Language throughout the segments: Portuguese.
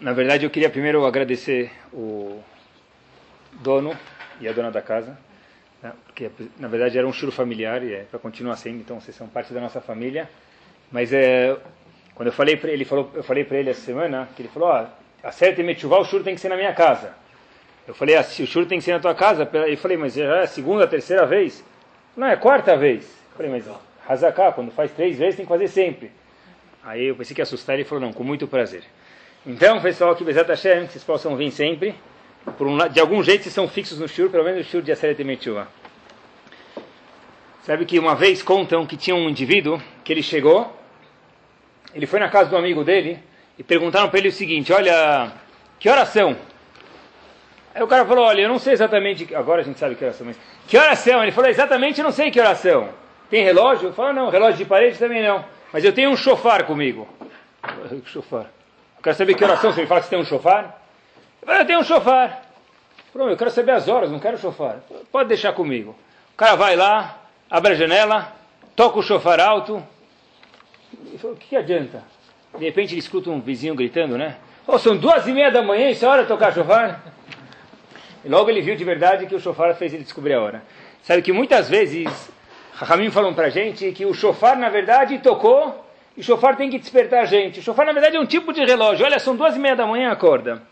Na verdade, eu queria primeiro agradecer o dono e a dona da casa, né, porque na verdade era um churro familiar e é para continuar sendo, então vocês são parte da nossa família. Mas é, quando eu falei para ele, falou, eu falei para ele essa semana que ele falou, ah, a certa Metchuvá, o churro tem que ser na minha casa. Eu falei, ah, se o churro tem que ser na tua casa, eu falei, mas já é a segunda, a terceira vez? Não, é a quarta vez. Eu falei, mas Hazaká, quando faz três vezes, tem que fazer sempre. Aí eu pensei que ia assustar, ele falou, não, com muito prazer. Então, pessoal, que Bezat Hashem, vocês possam vir sempre. Um, de algum jeito, vocês são fixos no shur, pelo menos no shur de Aseret Metchuvá. Sabe que uma vez contam que tinha um indivíduo que ele chegou, ele foi na casa do amigo dele e perguntaram para ele o seguinte: Olha, que oração? Aí o cara falou: Olha, eu não sei exatamente. Agora a gente sabe que oração, mas que oração? Ele falou: Exatamente, eu não sei que oração. Tem relógio? Falou: Não, relógio de parede também não. Mas eu tenho um chofar comigo. Chofar. Eu quero saber que oração. Você me fala que você tem um chofar? Eu, tenho um chofar. Falou, eu quero saber as horas, não quero chofar. Pode deixar comigo. O cara vai lá, abre a janela, toca o chofar alto. E falou, o que, que adianta? De repente ele escuta um vizinho gritando, né? Oh, são duas e meia da manhã, isso é hora de tocar chofar? E logo ele viu de verdade que o chofar fez ele descobrir a hora. Sabe que muitas vezes, Rahamim falam pra gente que o chofar, na verdade, tocou, e o chofar tem que despertar a gente. O chofar, na verdade, é um tipo de relógio. Olha, são duas e meia da manhã, acorda.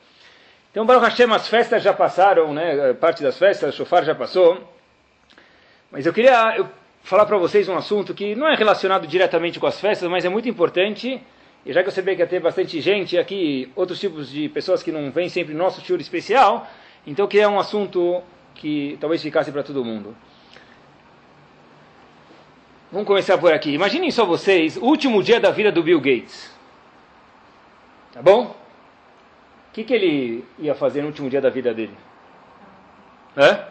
Então, Baruch Hashem, as festas já passaram, né? Parte das festas, o chofar já passou. Mas eu queria eu falar para vocês um assunto que não é relacionado diretamente com as festas, mas é muito importante. E já que eu sabia que ia ter bastante gente aqui, outros tipos de pessoas que não vêm sempre no nosso tour especial, então que é um assunto que talvez ficasse para todo mundo. Vamos começar por aqui. Imaginem só vocês, o último dia da vida do Bill Gates. Tá bom? O que, que ele ia fazer no último dia da vida dele? Hã?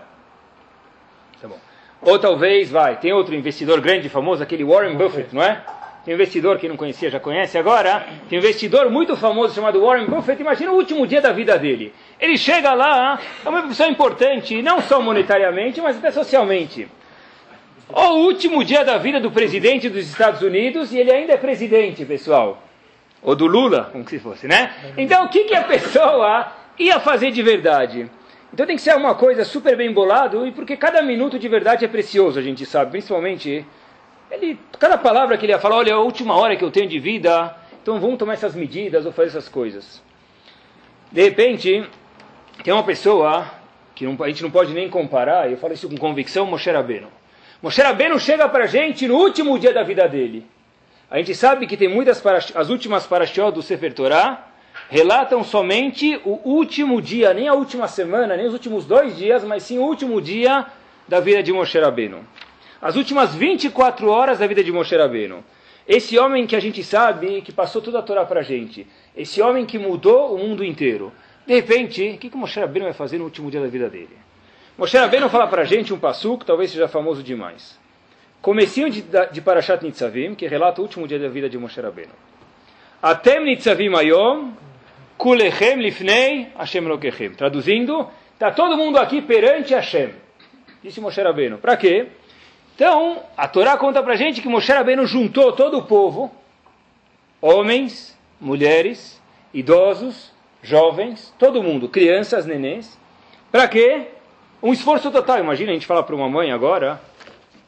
Tá bom. Ou talvez, vai, tem outro investidor grande, famoso, aquele Warren Buffett, não é? Tem um investidor que não conhecia, já conhece agora. Tem um investidor muito famoso chamado Warren Buffett. Imagina o último dia da vida dele. Ele chega lá, é uma pessoa importante, não só monetariamente, mas até socialmente. O último dia da vida do presidente dos Estados Unidos e ele ainda é presidente, pessoal. Ou do Lula, como se fosse, né? Então, o que, que a pessoa ia fazer de verdade? Então tem que ser uma coisa super bem bolado, e porque cada minuto de verdade é precioso, a gente sabe, principalmente ele, cada palavra que ele ia falar, olha, é a última hora que eu tenho de vida, então vamos tomar essas medidas ou fazer essas coisas. De repente, tem uma pessoa que não, a gente não pode nem comparar, eu falo isso com convicção, Moshe Rabbeinu. Moshe Rabbeinu chega para a gente no último dia da vida dele. A gente sabe que tem muitas, as últimas parashiot do Sefer Torah relatam somente o último dia, nem a última semana, nem os últimos dois dias, mas sim o último dia da vida de Moshe Rabbeinu as últimas 24 horas da vida de Moshe Rabbeinu. Esse homem que a gente sabe que passou toda a Torá para a gente. Esse homem que mudou o mundo inteiro. De repente, o que, que Moshe Rabbeinu vai fazer no último dia da vida dele? Moshe Rabbeinu fala para a gente um passo que talvez seja famoso demais. Comecinho de, de Parashat Nitzavim, que relata o último dia da vida de Moshe Rabbeinu. Atem Nitzavim Ayom, Kulechem Lifnei Hashem Lokechem. Traduzindo, está todo mundo aqui perante Hashem. Disse Moshe Rabbeinu. Para quê? Então, a Torá conta para gente que Moshe Rabbeinu juntou todo o povo, homens, mulheres, idosos, jovens, todo mundo, crianças, nenês, para quê? Um esforço total. Imagina a gente falar para uma mãe agora,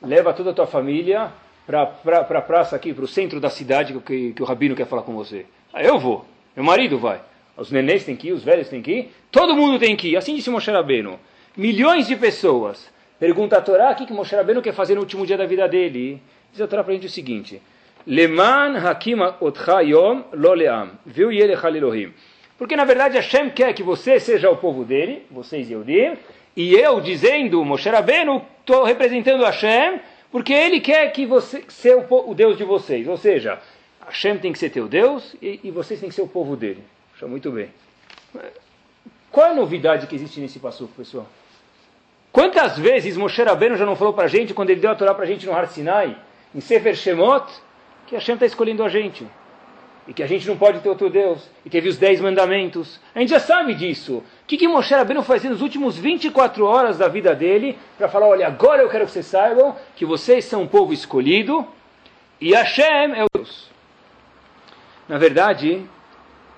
leva toda a tua família para a praça aqui, para o centro da cidade que, que o Rabino quer falar com você. Ah, eu vou, meu marido vai. Os nenês têm que ir, os velhos têm que ir, todo mundo tem que ir. Assim disse Moshe Rabbeinu. Milhões de pessoas Pergunta a Torá, o que, que Moshe Rabbeinu quer fazer no último dia da vida dele? Diz a Torá para a gente o seguinte, Leman hakim otcha yom lo viu Elohim. Porque na verdade Hashem quer que você seja o povo dele, vocês Yehudim, e eu dizendo, Moshe Rabbeinu, estou representando Hashem, porque ele quer que você seja o, o, Deus de vocês. Ou seja, Hashem tem que ser teu Deus e, e vocês têm que ser o povo dele. Muito bem. Qual é a novidade que existe nesse passo, pessoal? Quantas vezes Moshe Rabbeinu já não falou para a gente, quando ele deu a Torá para a gente no Har Sinai, em Sefer Shemot, que Hashem está escolhendo a gente. E que a gente não pode ter outro Deus. E teve os dez mandamentos. A gente já sabe disso. O que, que Moshe Rabbeinu fazia nos últimos 24 horas da vida dele para falar, olha, agora eu quero que vocês saibam que vocês são um povo escolhido e Hashem é o Deus. Na verdade,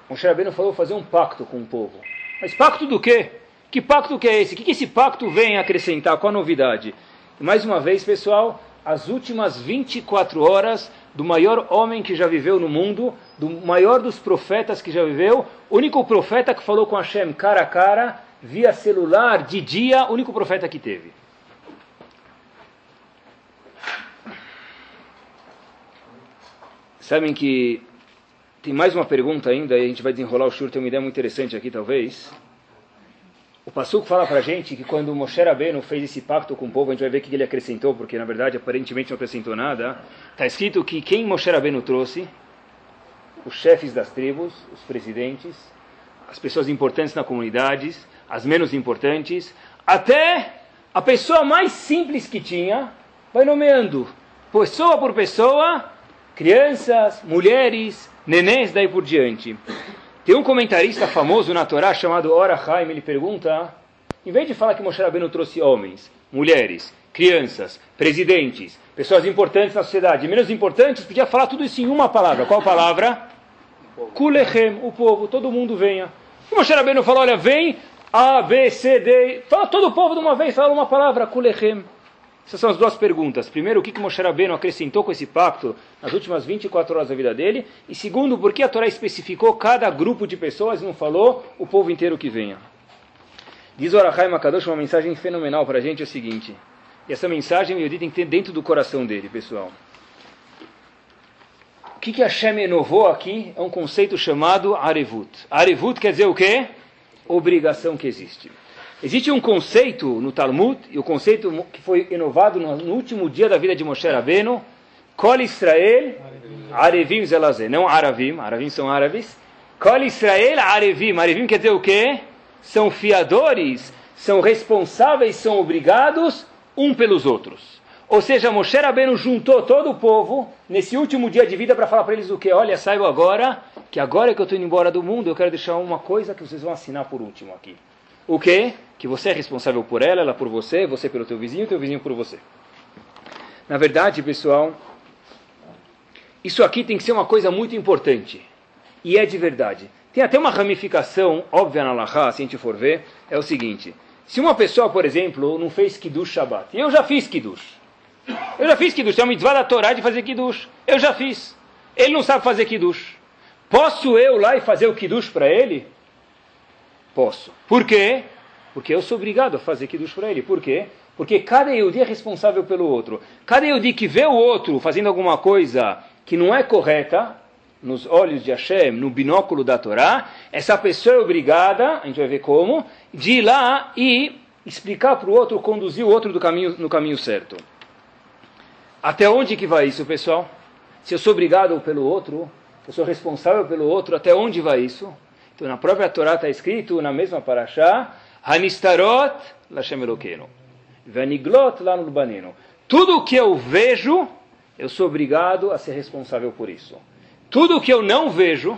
Moshe Rabbeinu falou fazer um pacto com o povo. Mas pacto do quê? Que pacto que é esse? O que, que esse pacto vem acrescentar? Qual a novidade? E mais uma vez, pessoal, as últimas 24 horas do maior homem que já viveu no mundo, do maior dos profetas que já viveu, único profeta que falou com Hashem cara a cara, via celular, de dia, único profeta que teve. Sabem que tem mais uma pergunta ainda, e a gente vai desenrolar o shur, tem uma ideia muito interessante aqui, talvez. O Passuco fala para a gente que quando Moshe Rabbeinu fez esse pacto com o povo, a gente vai ver o que ele acrescentou, porque na verdade aparentemente não acrescentou nada. Está escrito que quem Moshe Rabbeinu trouxe, os chefes das tribos, os presidentes, as pessoas importantes na comunidade, as menos importantes, até a pessoa mais simples que tinha, vai nomeando, pessoa por pessoa, crianças, mulheres, nenéns, daí por diante. Tem um comentarista famoso na Torá chamado Ora Haim, ele pergunta, em vez de falar que Moshe Rabbeinu trouxe homens, mulheres, crianças, presidentes, pessoas importantes na sociedade, menos importantes, podia falar tudo isso em uma palavra. Qual palavra? Kulechem, o povo, todo mundo venha. E Moshe Rabbeinu falou, olha, vem A, B, C, D, fala todo o povo de uma vez, fala uma palavra, Kulechem. Essas são as duas perguntas. Primeiro, o que, que Moshe Rabbeinu acrescentou com esse pacto nas últimas 24 horas da vida dele? E segundo, por que a Torá especificou cada grupo de pessoas e não falou o povo inteiro que venha? Diz o Arachai Makadosh uma mensagem fenomenal para a gente, é o seguinte. E essa mensagem o Yodi tem que ter dentro do coração dele, pessoal. O que, que Hashem inovou aqui é um conceito chamado Arevut. Arevut quer dizer o quê? Obrigação que existe. Existe um conceito no Talmud, e o conceito que foi inovado no, último dia da vida de Moshe Rabbeinu, Kol Israel Arevim Zelazé, não Aravim, Aravim são árabes. Kol Israel Arevim, Arevim quer dizer o quê? São fiadores, são responsáveis, são obrigados um pelos outros. Ou seja, Moshe Rabbeinu juntou todo o povo nesse último dia de vida para falar para eles o quê? Olha, saibam agora que agora que eu estou indo embora do mundo, eu quero deixar uma coisa que vocês vão assinar por último aqui. O quê? Que você é responsável por ela, ela por você, você pelo teu vizinho, teu vizinho por você. Na verdade, pessoal, isso aqui tem que ser uma coisa muito importante. E é de verdade. Tem até uma ramificação óbvia na Laha, se a gente for ver, é o seguinte. Se uma pessoa, por exemplo, não fez Kiddush Shabbat, e eu já fiz Kiddush. Eu já fiz Kiddush, tem uma mitzvah da Torá de fazer Kiddush. Eu já fiz. Ele não sabe fazer Kiddush. Posso eu lá e fazer o Kiddush para ele? Posso. Por quê? Porque eu sou obrigado a fazer Kiddush para ele. Por quê? Porque cada Yehudi é responsável pelo outro. Cada Yehudi que vê o outro fazendo alguma coisa que não é correta, nos olhos de Hashem, no binóculo da Torá, essa pessoa é obrigada, a gente vai ver como, de ir lá e explicar para o outro, conduzir o outro do caminho, no caminho certo. Até onde que vai isso, pessoal? Se eu sou obrigado pelo outro, eu sou responsável pelo outro, até onde vai isso? Na própria Torá está escrito, na mesma paraxá, Hanistarot Lashem Elokeinu. Vaniglot Banino. Tudo o que eu vejo, eu sou obrigado a ser responsável por isso. Tudo o que eu não vejo,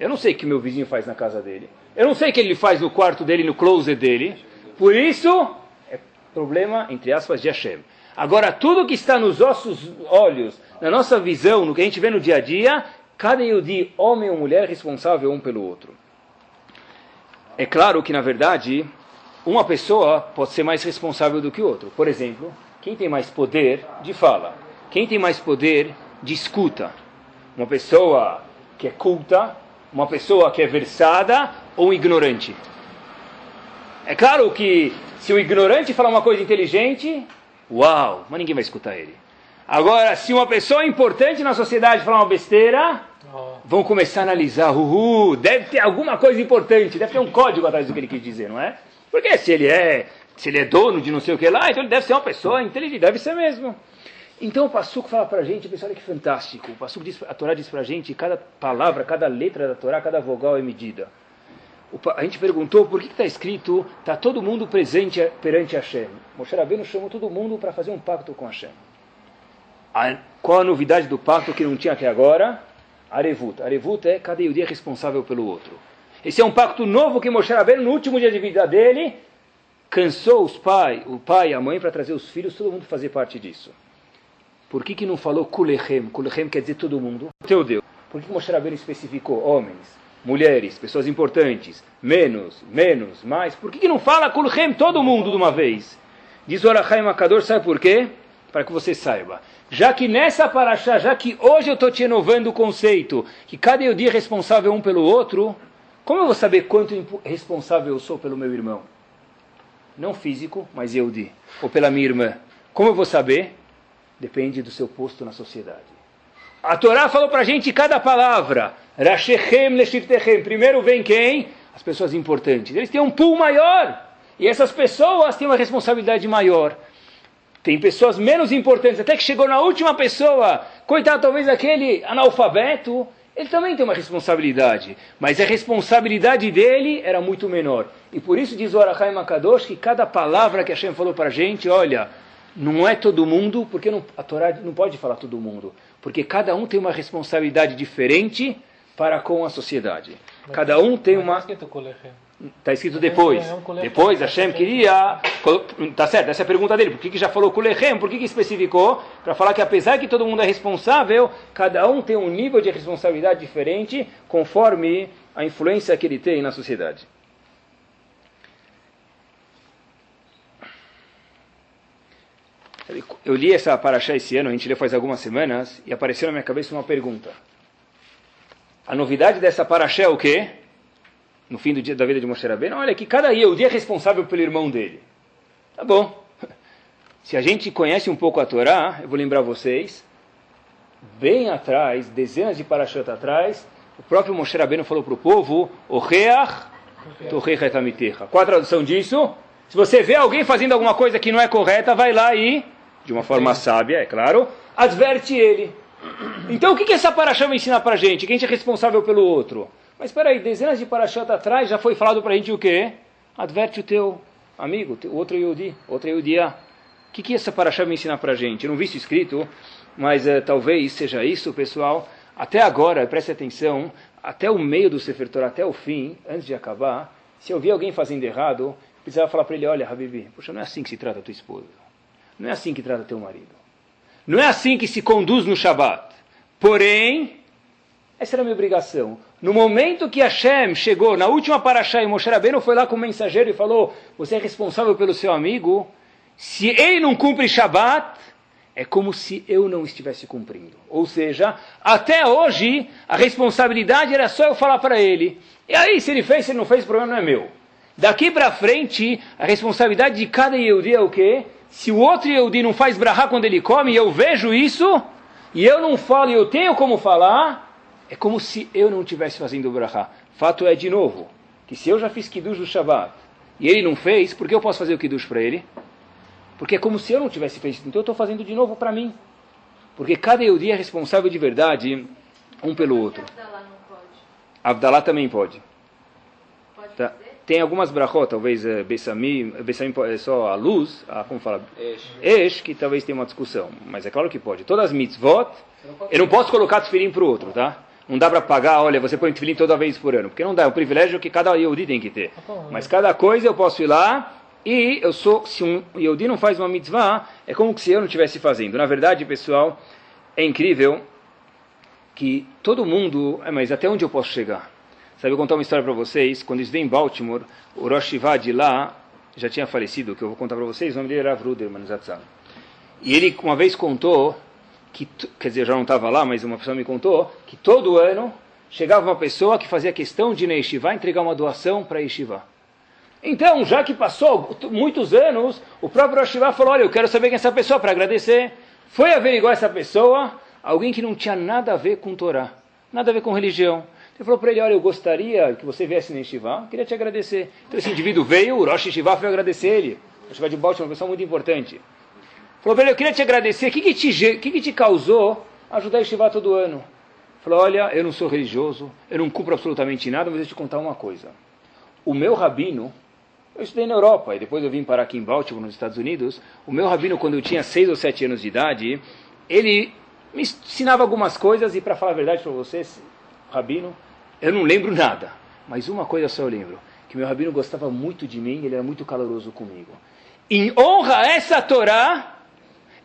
eu não sei o que meu vizinho faz na casa dele. Eu não sei o que ele faz no quarto dele, no closet dele. Por isso, é problema, entre aspas, de Hashem. Agora, tudo que está nos nossos olhos, na nossa visão, no que a gente vê no dia a dia, cada Yudi, homem ou mulher, responsável um pelo outro. É claro que, na verdade, uma pessoa pode ser mais responsável do que outro. Por exemplo, quem tem mais poder de fala? Quem tem mais poder de escuta? Uma pessoa que é culta, uma pessoa que é versada ou um ignorante? É claro que se o ignorante falar uma coisa inteligente, uau, mas ninguém vai escutar ele. Agora, se uma pessoa importante na sociedade falar uma besteira, vão começar a analisar, uhul, deve ter alguma coisa importante, deve ter um código atrás do que ele quis dizer, não é? Porque se ele é, se ele é dono de não sei o que lá, então ele deve ser uma pessoa inteligente, deve ser mesmo. Então o Passuco fala para a gente, pessoal, olha que fantástico. O Passuco diz, a Torá diz para a gente, cada palavra, cada letra da Torá, cada vogal é medida. O, a gente perguntou por que está escrito, está todo mundo presente perante Hashem. Moshe Rabbeinu chamou todo mundo para fazer um pacto com Hashem. A, qual a novidade do pacto que não tinha até agora? Arevut. Arevut é cada dia é responsável pelo outro. Esse é um pacto novo que Moshe Rabbeinu, no último dia de vida dele, cansou os pai, o pai e a mãe para trazer os filhos, todo mundo fazer parte disso. Por que, que não falou Kulechem? Kulechem quer dizer todo mundo. Teu Deus. Por que Moshe Rabbeinu especificou homens, mulheres, pessoas importantes, menos, menos, mais? Por que, que não fala Kulhem todo mundo de uma vez? Diz o Arachai Makador, sabe por quê? Para que você saiba. Já que nessa paraxá, já que hoje eu estou te renovando o conceito que cada dia é responsável um pelo outro, como eu vou saber quanto responsável eu sou pelo meu irmão? Não físico, mas Yehudi. Ou pela minha irmã. Como eu vou saber? Depende do seu posto na sociedade. A Torá falou para a gente cada palavra. Rashechem leshirtechem. Primeiro vem quem? As pessoas importantes. Eles têm um pool maior. E essas pessoas têm uma responsabilidade maior. Tem pessoas menos importantes, até que chegou na última pessoa, coitado talvez aquele analfabeto, ele também tem uma responsabilidade, mas a responsabilidade dele era muito menor. E por isso diz o Arachai Makadosh que cada palavra que Hashem falou para a gente, olha, não é todo mundo, porque não, a Torá não pode falar todo mundo, porque cada um tem uma responsabilidade diferente para com a sociedade. Cada um tem uma. Está escrito depois. Depois Hashem queria. Tá certo, essa é a pergunta dele. Por que, que já falou Kulechem? Por que, que especificou? Para falar que apesar que todo mundo é responsável, cada um tem um nível de responsabilidade diferente conforme a influência que ele tem na sociedade. Eu li essa paraxá esse ano, a gente leu faz algumas semanas, e apareceu na minha cabeça uma pergunta. A novidade dessa paraxá é o quê? No fim do dia da vida de Moshe Rabbeinu, olha que cada dia é responsável pelo irmão dele. Tá bom. Se a gente conhece um pouco a Torá, eu vou lembrar vocês, bem atrás, dezenas de parashat atrás, o próprio Moshe Rabbeinu falou para o povo, Oreach, Torrecha Qual a tradução disso? Se você vê alguém fazendo alguma coisa que não é correta, vai lá e de uma forma sábia, é claro, adverte ele. Então o que, que essa paraxá vai ensinar para a gente? Que a gente é responsável pelo outro. Mas espera aí, dezenas de paraxás atrás já foi falado para a gente o quê? Adverte o teu amigo, o outro Yudi, outra Yudia. O que, que essa paraxá vai ensinar para a gente? Eu não vi isso escrito, mas uh, talvez seja isso, pessoal. Até agora, preste atenção, até o meio do Sefer Torah, até o fim, antes de acabar, se eu vi alguém fazendo errado, precisava falar para ele, olha, Habibi, poxa, não é assim que se trata a tua esposa. Não é assim que trata teu marido. Não é assim que se conduz no Shabat. Porém, essa era a minha obrigação. No momento que Hashem chegou, na última paraxá, e Moshe Rabbeinu foi lá com o mensageiro e falou, você é responsável pelo seu amigo, se ele não cumpre Shabat, é como se eu não estivesse cumprindo. Ou seja, até hoje, a responsabilidade era só eu falar para ele. E aí, se ele fez, se ele não fez, o problema não é meu. Daqui para frente, a responsabilidade de cada Yehudi é o quê? se o outro Yehudi não faz brahá quando ele come, e eu vejo isso, e eu não falo e eu tenho como falar, é como se eu não estivesse fazendo brahá. Fato é, de novo, que se eu já fiz kiddush do Shabbat, e ele não fez, por que eu posso fazer o kiddush para ele? Porque é como se eu não tivesse feito, então eu estou fazendo de novo para mim. Porque cada Yehudi é responsável de verdade um pelo outro. Abdalá também pode. Pode tá. Tem algumas brachot, talvez é, Bessamim, Bessamim é só a luz, a, como fala? Esh. que talvez tenha uma discussão. Mas é claro que pode. Todas as mitzvot, eu não posso colocar tefilim para o outro, tá? Não dá para pagar, olha, você põe tefilim toda vez por ano. Porque não dá, é um privilégio que cada Yehudi tem que ter. Mas cada coisa eu posso ir lá e eu sou, se um Yehudi não faz uma mitzvah, é como se eu não estivesse fazendo. Na verdade, pessoal, é incrível que todo mundo, é, mas até onde eu posso chegar? Sabe, eu vou contar uma história para vocês. Quando eles em Baltimore, o Rosh de lá já tinha falecido, que eu vou contar para vocês. O nome dele era Ruderman Zatzal. E ele uma vez contou, que, quer dizer, já não estava lá, mas uma pessoa me contou, que todo ano chegava uma pessoa que fazia questão de na Yeshiva entregar uma doação para a Yeshiva. Então, já que passou muitos anos, o próprio Rosh falou, olha, eu quero saber quem é essa pessoa para agradecer. Foi averiguar essa pessoa, alguém que não tinha nada a ver com Torá, nada a ver com religião ele falou para ele, olha, eu gostaria que você viesse no Yeshiva, queria te agradecer. Então esse indivíduo veio, o Rosh Yeshiva foi agradecer ele. O Yeshiva de Baltimore é uma pessoa muito importante. Falou para eu queria te agradecer, o que, que, te, que, que te causou ajudar a Yeshiva todo ano? Falou, olha, eu não sou religioso, eu não cumpro absolutamente nada, mas eu te contar uma coisa. O meu rabino, eu estudei na Europa, e depois eu vim parar aqui em Baltimore, nos Estados Unidos, o meu rabino, quando eu tinha seis ou sete anos de idade, ele me ensinava algumas coisas, e para falar a verdade para vocês, rabino, eu não lembro nada, mas uma coisa só eu lembro: que meu rabino gostava muito de mim, ele era muito caloroso comigo. Em honra a essa Torá,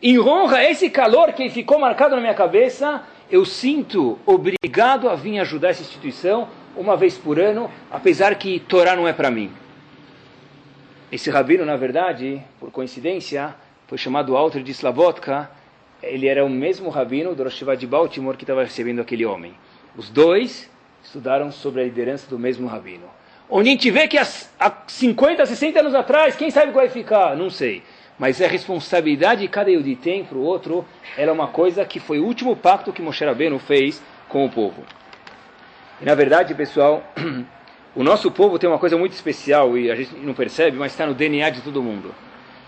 em honra a esse calor que ficou marcado na minha cabeça, eu sinto obrigado a vir ajudar essa instituição uma vez por ano, apesar que Torá não é para mim. Esse rabino, na verdade, por coincidência, foi chamado Alter de Slavotka. Ele era o mesmo rabino do Rosh de Baltimore que estava recebendo aquele homem. Os dois estudaram sobre a liderança do mesmo rabino. Onde a gente vê que há 50, 60 anos atrás, quem sabe qual vai ficar? Não sei. Mas a responsabilidade que cada Yudi tem para o outro, era uma coisa que foi o último pacto que Moshe Rabbeinu fez com o povo. E na verdade, pessoal, o nosso povo tem uma coisa muito especial e a gente não percebe, mas está no DNA de todo mundo.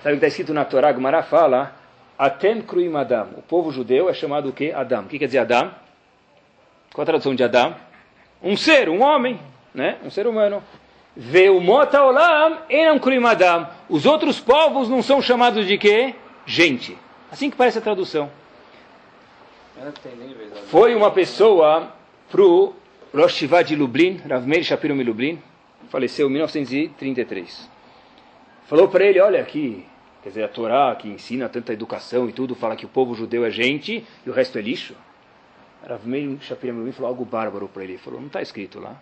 Sabe o que está escrito na Torá? Gumara fala, Atem Kruim Adam. O povo judeu é chamado o quê? Adam. O que quer dizer Adam? Qual a tradução de Adam? Um ser, um homem, né? um ser humano. Veumota olam enam kruim Adam. Os outros povos não são chamados de quê? Gente. Assim que parece a tradução. Foi uma pessoa pro Rosh Shiva de Lublin, Rav Meir Shapiro Lublin, faleceu em 1933. Falou para ele, olha aqui, quer dizer, a Torá que ensina tanta educação e tudo, fala que o povo judeu é gente e o resto é lixo. Rav Meir Shapiro Lublin falou algo bárbaro para. Ele falou, não está escrito lá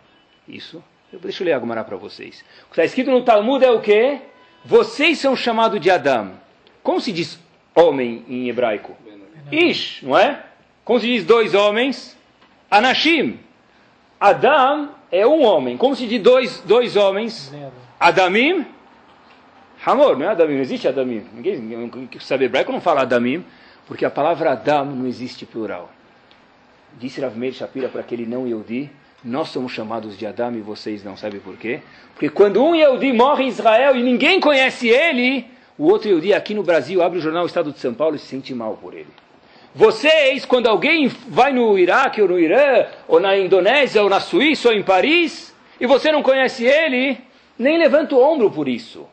isso. Deixa eu ler Agumara para vocês. O que está escrito no Talmud é o quê? Vocês são chamados de Adam. Como se diz homem em hebraico? Ish, não é? Como se diz dois homens? Anashim. Adam é um homem. Como se diz dois, dois homens? Adamim? Hamor, não é Adamim, não existe Adamim. Ninguém sabe hebraico não fala Adamim, porque a palavra Adam não existe plural. Disse Rav Meir Shapira para aquele não Yehudi, nós somos chamados de Adam e vocês não. Sabe por quê? Porque quando um Yehudi morre em Israel e ninguém conhece ele, o outro Yehudi aqui no Brasil abre o jornal Estado de São Paulo e se sente mal por ele. Vocês, quando alguém vai no Iraque ou no Irã, ou na Indonésia, ou na Suíça, ou em Paris, e você não conhece ele, nem levanta o ombro por isso.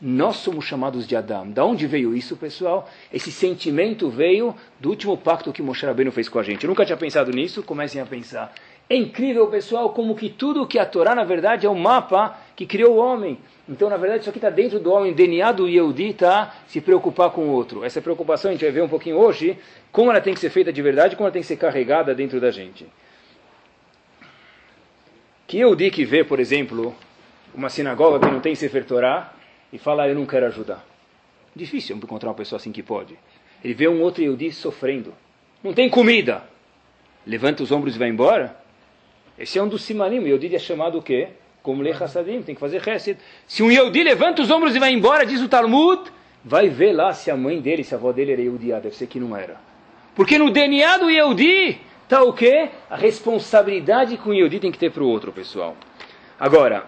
Nós somos chamados de Adam. Da onde veio isso, pessoal? Esse sentimento veio do último pacto que Moshe Rabbeinu fez com a gente. Eu nunca tinha pensado nisso, comecem a pensar. É incrível, pessoal, como que tudo que a Torá, na verdade, é o mapa que criou o homem. Então, na verdade, isso aqui está dentro do homem, DNA do Yehudi, tá? Se preocupar com o outro. Essa preocupação a gente vai ver um pouquinho hoje, como ela tem que ser feita de verdade, como ela tem que ser carregada dentro da gente. Que Yehudi que vê, por exemplo, uma sinagoga que não tem Sefer Torá e fala, eu não quero ajudar. Difícil encontrar uma pessoa assim que pode. Ele vê um outro Yehudi sofrendo. Não tem comida. Levanta os ombros e vai embora? Esse é um dos simanim. O Yehudi é chamado o quê? como ler Hassadim, tem que fazer Hesed. Se um Yehudi levanta os ombros e vai embora, diz o Talmud, vai ver lá se a mãe dele, se a avó dele era Yehudiá, deve ser que não era. Porque no DNA do Yehudi está o quê? A responsabilidade que o Yehudi tem que ter para o outro, pessoal. Agora,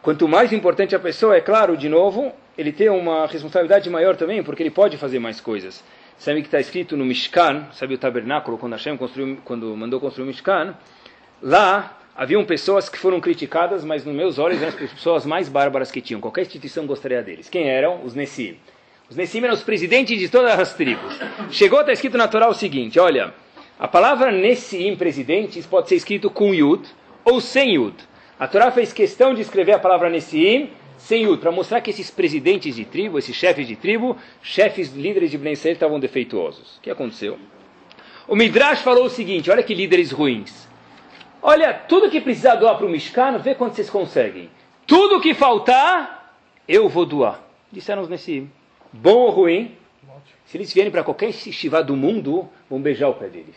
quanto mais importante a pessoa, é claro, de novo, ele tem uma responsabilidade maior também, porque ele pode fazer mais coisas. Sabe que está escrito no Mishkan, sabe o tabernáculo, quando Hashem construiu, quando mandou construir o Mishkan? Lá haviam pessoas que foram criticadas, mas nos meus olhos eram as pessoas mais bárbaras que tinham. Qualquer instituição gostaria deles. Quem eram? Os Nessim. Os Nessim eram os presidentes de todas as tribos. Chegou, está escrito na Torá o seguinte, olha, a palavra Nessim, presidentes, pode ser escrito com Yud ou sem Yud. A Torá fez questão de escrever a palavra Nessim sem Yud, para mostrar que esses presidentes de tribo, esses chefes de tribo, chefes, líderes de Ben estavam defeituosos. O que aconteceu? O Midrash falou o seguinte, olha que líderes ruins. Olha, tudo que precisar doar para o Mishkan, vê quanto vocês conseguem. Tudo que faltar, eu vou doar. Disseram nesse bom ou ruim. Se eles vierem para qualquer estivá do mundo, vão beijar o pé deles.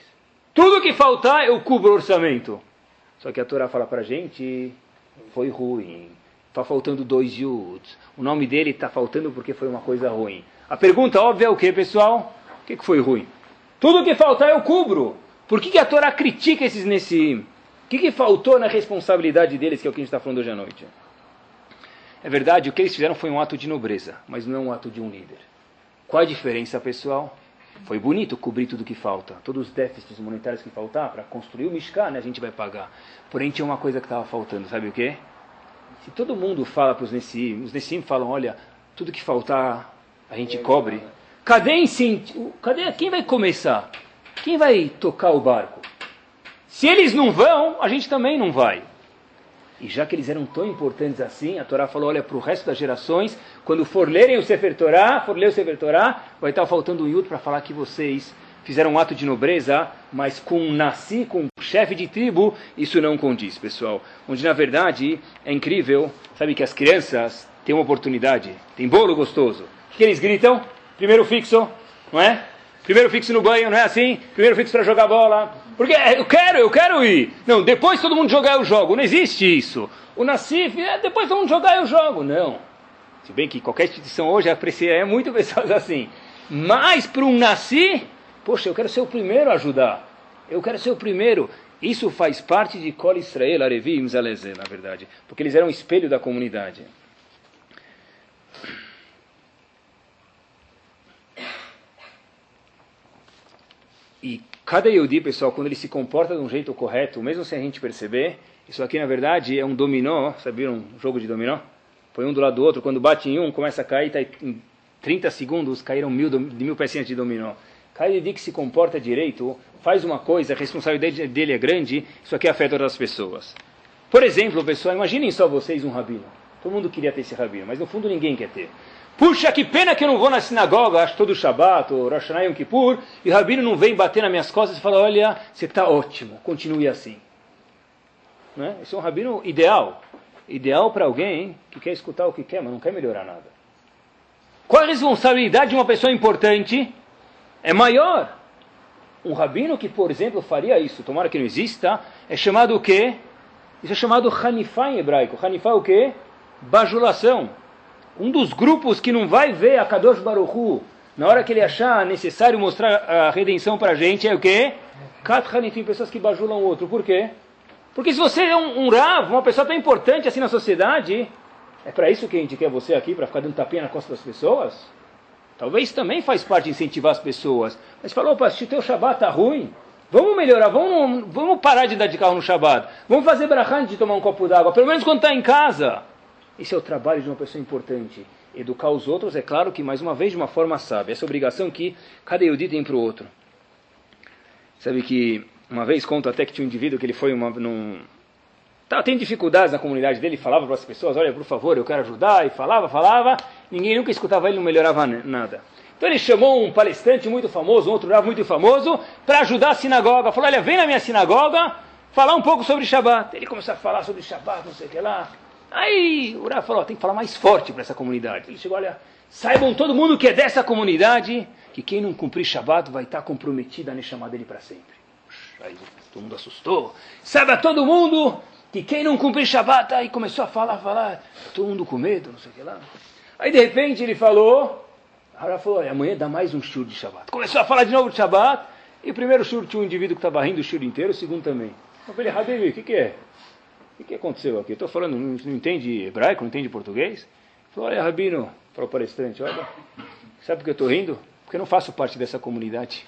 Tudo que faltar, eu cubro o orçamento. Só que a Torá fala para a gente, foi ruim. Está faltando dois yuds. O nome dele está faltando porque foi uma coisa ruim. A pergunta óbvia é o que, pessoal? O que, que foi ruim? Tudo que faltar eu cubro. Por que, que a Torá critica esses Nessim? O que, que faltou na responsabilidade deles, que é o que a gente está falando hoje à noite? É verdade, o que eles fizeram foi um ato de nobreza, mas não um ato de um líder. Qual a diferença, pessoal? Foi bonito cobrir tudo que falta. Todos os déficits monetários que faltar para construir o Mishkan, né, a gente vai pagar. Porém, tinha uma coisa que estava faltando, sabe o quê? Se todo mundo fala para os Nessim, os Nessim falam, olha, tudo que faltar a gente cobre. Cadê, cadê quem vai começar? Quem vai tocar o barco? Se eles não vão, a gente também não vai. E já que eles eram tão importantes assim, a Torá falou, olha, para o resto das gerações, quando for lerem o Sefer Torá, for ler o Sefer Torá, vai estar faltando um Yud para falar que vocês fizeram um ato de nobreza, mas com um nasci, com um chefe de tribo, isso não condiz, pessoal. Onde na verdade é incrível, sabe que as crianças têm uma oportunidade, tem bolo gostoso. O que eles gritam? Primeiro fixo, não é? Primeiro fixo no banho, não é assim? Primeiro fixo para jogar bola. Porque eu quero, eu quero ir. Não, depois todo mundo jogar eu jogo. Não existe isso. O Nassif, é, depois todo mundo jogar eu jogo. Não. Se bem que qualquer instituição hoje aprecia é muito pessoas assim. Mas para um Nassi, poxa, eu quero ser o primeiro a ajudar. Eu quero ser o primeiro. Isso faz parte de Kol Israel, Arevi e Zalezé, na verdade. Porque eles eram espelho da comunidade. E cada Yehudi, pessoal, quando ele se comporta de um jeito correto, mesmo sem a gente perceber, isso aqui na verdade é um dominó, sabiam um jogo de dominó? Põe um do lado do outro, quando bate em um, começa a cair, tá em 30 segundos caíram mil, mil pecinhas de dominó. Cada Yehudi que se comporta direito, faz uma coisa, a responsabilidade dele é grande, isso aqui afeta outras pessoas. Por exemplo, pessoal, imaginem só vocês um rabino. Todo mundo queria ter esse rabino, mas no fundo ninguém quer ter. Puxa, que pena que eu não vou na sinagoga, acho todo Shabbat, ou Rosh Hashanah Yom Kippur, e o Rabino não vem bater nas minhas costas e fala, olha, você está ótimo, continue assim. Né? Esse é um Rabino ideal. Ideal para alguém que quer escutar o que quer, mas não quer melhorar nada. Qual a responsabilidade de uma pessoa importante? É maior. Um rabino que, por exemplo, faria isso, tomara que não exista, é chamado o quê? Isso é chamado Hanifá em hebraico. Hanifá é o quê? Bajulação um dos grupos que não vai ver a Kadosh Baruchu na hora que ele achar necessário mostrar a redenção para a gente é o quê? Kat Hanifim, pessoas que bajulam o outro. Por quê? Porque se você é um, um Rav, uma pessoa tão importante assim na sociedade, é para isso que a gente quer você aqui, para ficar dando tapinha na costa das pessoas? Talvez também faz parte de incentivar as pessoas. Mas falou, opa, se o teu Shabbat está ruim, vamos melhorar, vamos, vamos parar de dar de carro no Shabbat. Vamos fazer brachá de tomar um copo d'água, pelo menos quando está em casa. Esse é o trabalho de uma pessoa importante. Educar os outros, é claro que, mais uma vez, de uma forma sábia. Essa obrigação que cada Yehudi tem para o outro. Sabe que, uma vez, conto até que tinha um indivíduo que ele foi uma, num... Tá, tem dificuldades na comunidade dele, falava para as pessoas, olha, por favor, eu quero ajudar, e falava, falava, ninguém nunca escutava ele, não melhorava nada. Então ele chamou um palestrante muito famoso, um outro bravo muito famoso, para ajudar a sinagoga. Falou, olha, vem na minha sinagoga falar um pouco sobre Shabat. Ele começou a falar sobre Shabat, não sei o que lá. Aí o Rav falou, tem que falar mais forte para essa comunidade. Ele chegou, olha, saibam todo mundo que é dessa comunidade, que quem não cumprir Shabbat vai estar comprometido a nem chamar dele para sempre. Aí todo mundo assustou. Saiba todo mundo que quem não cumprir Shabbat, aí começou a falar, falar, todo mundo com medo, não sei o que lá. Aí de repente ele falou, Rav falou, olha, amanhã dá mais um shur de Shabbat. Começou a falar de novo de Shabbat, e o primeiro shur tinha um indivíduo que estava rindo o shur inteiro, o segundo também. Eu falei, Habibi, o que, que é? O que aconteceu aqui? Estou falando, não, não entende hebraico, não entende português? Falou, olha, Rabino, para o palestrante, olha, sabe por que eu estou rindo? Porque eu não faço parte dessa comunidade.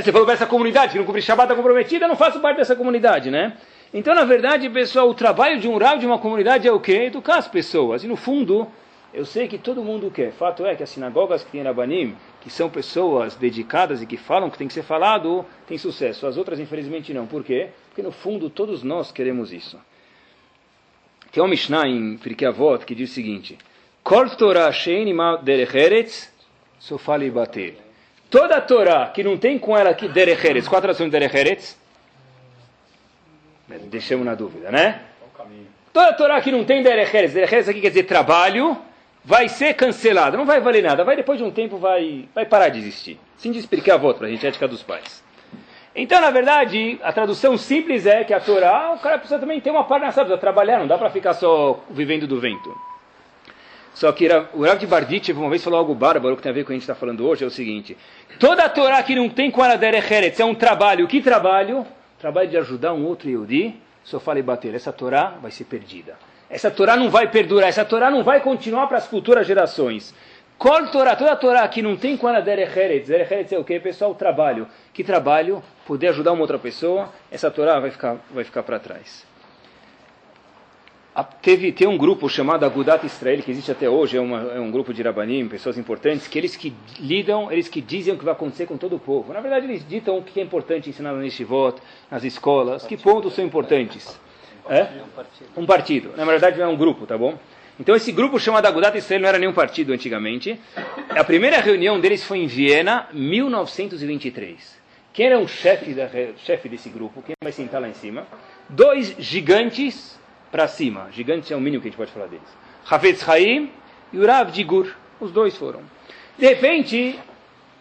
Você falou dessa comunidade, que não cumpre Shabbat está comprometida, eu não faço parte dessa comunidade, né? Então, na verdade, pessoal, o trabalho de um rabo de uma comunidade é o quê? Educar as pessoas. E no fundo, eu sei que todo mundo quer. Fato é que as sinagogas que tem Rabanim, que são pessoas dedicadas e que falam que tem que ser falado, tem sucesso. As outras, infelizmente, não. Por quê? Porque no fundo todos nós queremos isso. Tem um Mishnah em Pirkei Avot que diz o seguinte: Kol Torah shein derecheretz sofali bater. Toda a Torá que não tem com ela aqui derecheretz, qual a tradução de derecheretz? Deixamos na dúvida, né? Toda a Torá que não tem derecheretz, derecheretz aqui quer dizer trabalho, vai ser cancelada, não vai valer nada, vai depois de um tempo vai, vai parar de existir. Sim de explicar a volta para a gente, ética dos pais. Então, na verdade, a tradução simples é que a Torá, o cara precisa também ter uma parte nessa, precisa trabalhar, não dá para ficar só vivendo do vento. Só que o Rav de Barditchev uma vez falou algo bárbaro que tem a ver com o que a gente está falando hoje, é o seguinte, toda a Torá que não tem com ela derecheretz é um trabalho, que trabalho? Trabalho de ajudar um outro Yehudi, só fala e bater, essa Torá vai ser perdida. Essa Torá não vai perdurar, essa Torá não vai continuar para as futuras gerações. Kol Torá, toda a Torá que não tem com ela Derecheretz, Derecheretz é o que? Pessoal, trabalho. Que trabalho? Poder ajudar uma outra pessoa, essa Torá vai ficar, vai ficar para trás. Teve, tem um grupo chamado Agudat Israel, que existe até hoje, é, uma, é um grupo de Rabanim, pessoas importantes, que eles que lidam, eles que dizem o que vai acontecer com todo o povo. Na verdade, eles ditam o que é importante ensinar no voto, nas escolas, que pontos são importantes. É? Um partido. Na verdade, é um grupo, tá bom? Então esse grupo chamado Agudat Israel não era nenhum partido antigamente. A primeira reunião deles foi em Viena, 1923. Quem era o chefe, da, chefe desse grupo? Quem vai sentar lá em cima? Dois gigantes para cima. Gigantes é o mínimo que a gente pode falar deles. Hafez Haim e Urav Digur. Os dois foram. De repente,